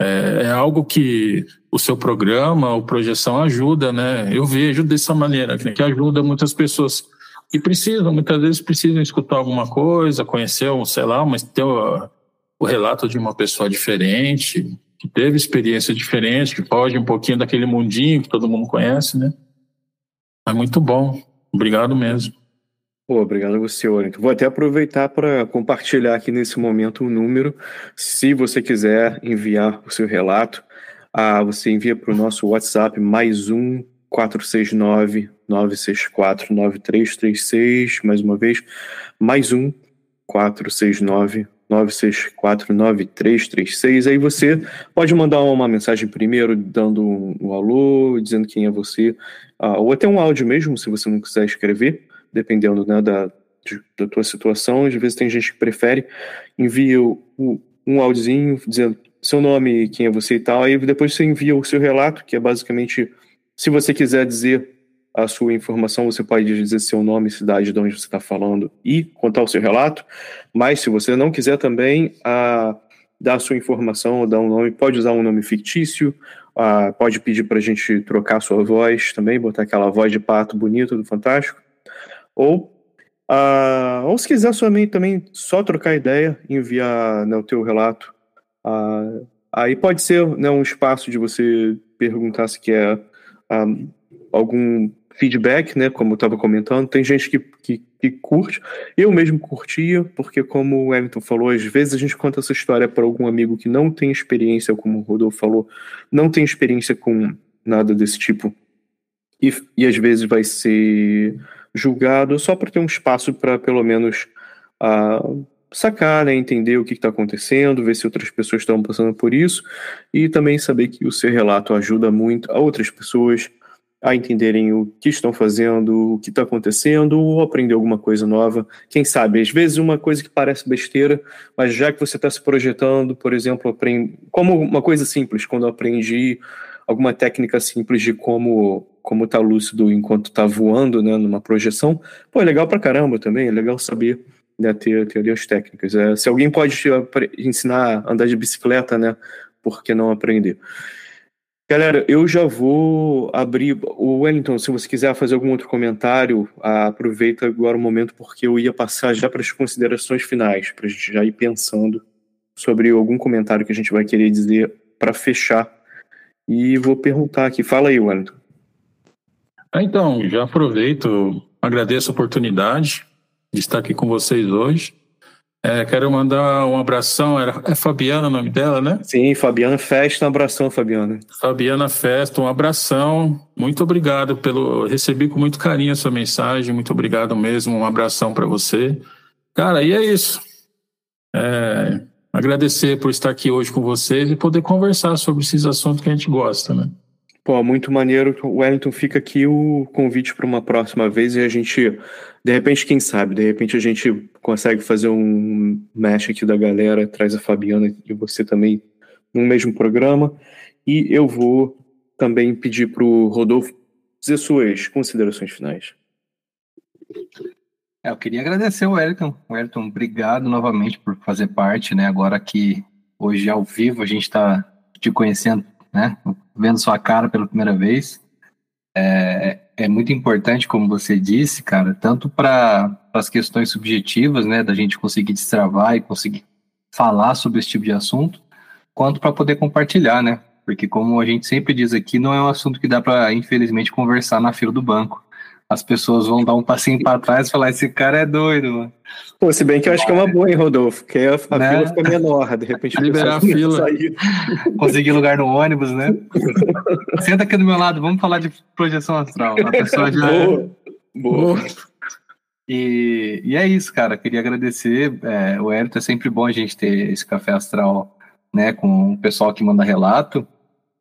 é, é, algo que o seu programa, o Projeção ajuda, né? Eu vejo dessa maneira, que ajuda muitas pessoas e precisam, muitas vezes precisam escutar alguma coisa, conhecer, um, sei lá, mas ter o, o relato de uma pessoa diferente, que teve experiência diferente, que foge um pouquinho daquele mundinho que todo mundo conhece, né? É muito bom. Obrigado mesmo. Pô, obrigado você, Wellington. Vou até aproveitar para compartilhar aqui nesse momento o número. Se você quiser enviar o seu relato, ah, você envia para o nosso WhatsApp mais um 469 964 9336, mais uma vez, mais um 469 964 9336. Aí você pode mandar uma mensagem primeiro, dando um, um alô, dizendo quem é você, uh, ou até um áudio mesmo, se você não quiser escrever, dependendo né, da, de, da tua situação. Às vezes tem gente que prefere, envia o, um áudiozinho dizendo seu nome, quem é você e tal, aí depois você envia o seu relato, que é basicamente, se você quiser dizer a sua informação, você pode dizer seu nome, cidade de onde você está falando e contar o seu relato. Mas se você não quiser também a, dar a sua informação ou dar um nome, pode usar um nome fictício, a, pode pedir para a gente trocar a sua voz também, botar aquela voz de pato bonito do Fantástico. Ou, a, ou se quiser somente também só trocar ideia, enviar né, o teu relato. aí pode ser né, um espaço de você perguntar se quer algum feedback, né? Como eu estava comentando, tem gente que, que, que, curte. Eu mesmo curtia, porque, como o Everton falou, às vezes a gente conta essa história para algum amigo que não tem experiência, como o Rodolfo falou, não tem experiência com nada desse tipo. E, e às vezes vai ser julgado só para ter um espaço para, pelo menos, uh, sacar, né, entender o que está acontecendo, ver se outras pessoas estão passando por isso e também saber que o seu relato ajuda muito a outras pessoas a entenderem o que estão fazendo, o que está acontecendo, ou aprender alguma coisa nova. Quem sabe, às vezes uma coisa que parece besteira, mas já que você está se projetando, por exemplo, aprend... como uma coisa simples, quando eu aprendi alguma técnica simples de como como tá lúcido enquanto está voando, né, numa projeção, pô, é legal pra caramba também, é legal saber, né, ter, ter as técnicas. É, se alguém pode te ensinar a andar de bicicleta, né, por que não aprender? Galera, eu já vou abrir. O Wellington, se você quiser fazer algum outro comentário, aproveita agora o momento, porque eu ia passar já para as considerações finais, para a gente já ir pensando sobre algum comentário que a gente vai querer dizer para fechar. E vou perguntar aqui. Fala aí, Wellington. Ah, então, já aproveito, agradeço a oportunidade de estar aqui com vocês hoje. É, quero mandar um abração, era, é Fabiana o nome dela, né? Sim, Fabiana Festa, um abração, Fabiana. Fabiana Festa, um abração. Muito obrigado pelo. Recebi com muito carinho a sua mensagem, muito obrigado mesmo, um abração para você. Cara, e é isso. É, agradecer por estar aqui hoje com vocês e poder conversar sobre esses assuntos que a gente gosta, né? Pô, muito maneiro. Wellington, fica aqui o convite para uma próxima vez e a gente, de repente, quem sabe, de repente a gente consegue fazer um mesh aqui da galera, traz a Fabiana e você também no mesmo programa. E eu vou também pedir para o Rodolfo dizer suas considerações finais. É, eu queria agradecer o Wellington. Wellington, obrigado novamente por fazer parte, né? Agora que hoje ao vivo a gente está te conhecendo, né? Vendo sua cara pela primeira vez. É, é muito importante, como você disse, cara, tanto para as questões subjetivas, né? Da gente conseguir destravar e conseguir falar sobre esse tipo de assunto, quanto para poder compartilhar, né? Porque, como a gente sempre diz aqui, não é um assunto que dá para, infelizmente, conversar na fila do banco as pessoas vão dar um passinho para trás e falar: esse cara é doido, mano. Pô, se bem que eu acho que é uma boa, hein, Rodolfo? Que a, a né? fila fica menor, de repente liberar a fila. Conseguir lugar no ônibus, né? Senta aqui do meu lado, vamos falar de projeção astral. A pessoa já. Boa. boa. E, e é isso, cara. Queria agradecer. É, o Hélio, é sempre bom a gente ter esse café astral né, com o pessoal que manda relato.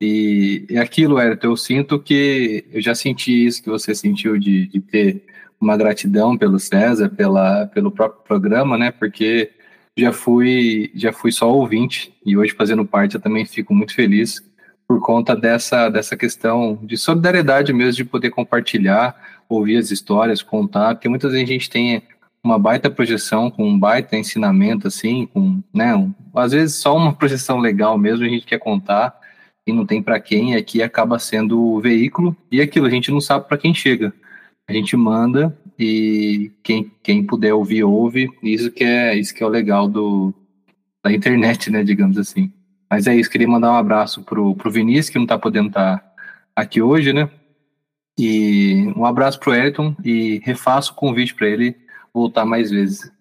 E é aquilo, Hérito, eu sinto que eu já senti isso que você sentiu de, de ter uma gratidão pelo César, pela, pelo próprio programa, né? Porque já fui, já fui só ouvinte e hoje fazendo parte eu também fico muito feliz por conta dessa, dessa questão de solidariedade mesmo, de poder compartilhar, ouvir as histórias, contar, porque muitas vezes a gente tem uma baita projeção, com um baita ensinamento, assim, com, né, um, às vezes só uma projeção legal mesmo, a gente quer contar, e não tem para quem, aqui acaba sendo o veículo, e aquilo, a gente não sabe para quem chega. A gente manda e quem, quem puder ouvir, ouve. Isso que é, isso que é o legal do, da internet, né, digamos assim. Mas é isso, queria mandar um abraço pro, pro Vinícius, que não tá podendo estar tá aqui hoje, né? E um abraço pro Elton e refaço o convite para ele voltar mais vezes.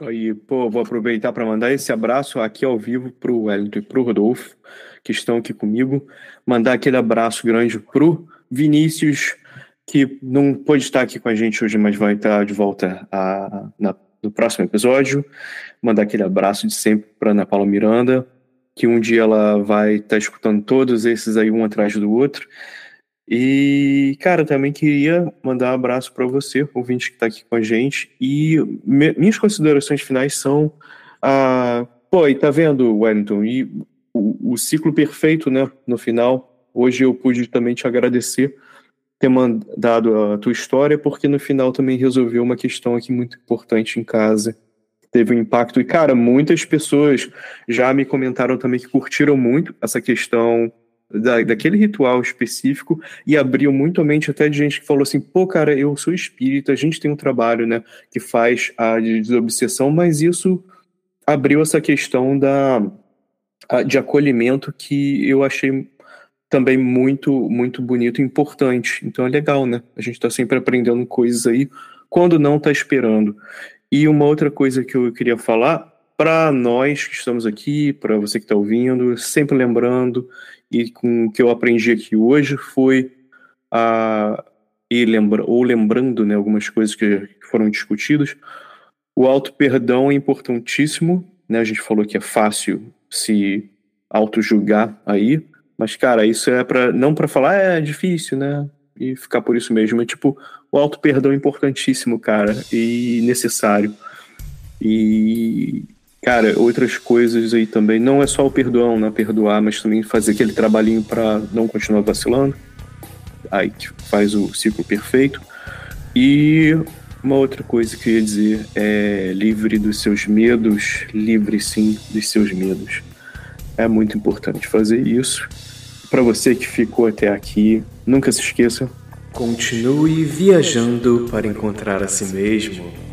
Aí, pô, vou aproveitar para mandar esse abraço aqui ao vivo pro Wellington e pro Rodolfo, que estão aqui comigo. Mandar aquele abraço grande pro Vinícius, que não pôde estar aqui com a gente hoje, mas vai estar de volta a, na, no próximo episódio. Mandar aquele abraço de sempre para Ana Paula Miranda, que um dia ela vai estar escutando todos esses aí um atrás do outro. E, cara, também queria mandar um abraço para você, ouvinte que está aqui com a gente. E me, minhas considerações finais são. Ah, pô, e tá vendo, Wellington? E o, o, ciclo perfeito, né? No final. Hoje eu pude também te agradecer ter mandado a tua história, porque no final também resolveu uma questão aqui muito importante em casa. Teve um impacto. E, cara, muitas pessoas já me comentaram também que curtiram muito essa questão da, daquele ritual específico e abriu muito a mente até de gente que falou assim, pô, cara, eu sou espírita, a gente tem um trabalho, né, que faz a de desobsessão, mas isso abriu essa questão da de acolhimento que eu achei também muito muito bonito e importante. Então é legal, né? A gente está sempre aprendendo coisas aí quando não está esperando. E uma outra coisa que eu queria falar para nós que estamos aqui, para você que está ouvindo, sempre lembrando e com o que eu aprendi aqui hoje foi a e lembra, ou lembrando né, algumas coisas que foram discutidas, o auto-perdão é importantíssimo, né? A gente falou que é fácil se auto-julgar aí, mas, cara, isso é para não para falar é difícil, né? E ficar por isso mesmo. É tipo, o auto-perdão é importantíssimo, cara, e necessário. E Cara, outras coisas aí também. Não é só o perdão, né? Perdoar, mas também fazer aquele trabalhinho para não continuar vacilando. Aí faz o ciclo perfeito. E uma outra coisa que eu ia dizer é livre dos seus medos, livre sim dos seus medos. É muito importante fazer isso. Para você que ficou até aqui, nunca se esqueça. Continue viajando para encontrar a si mesmo.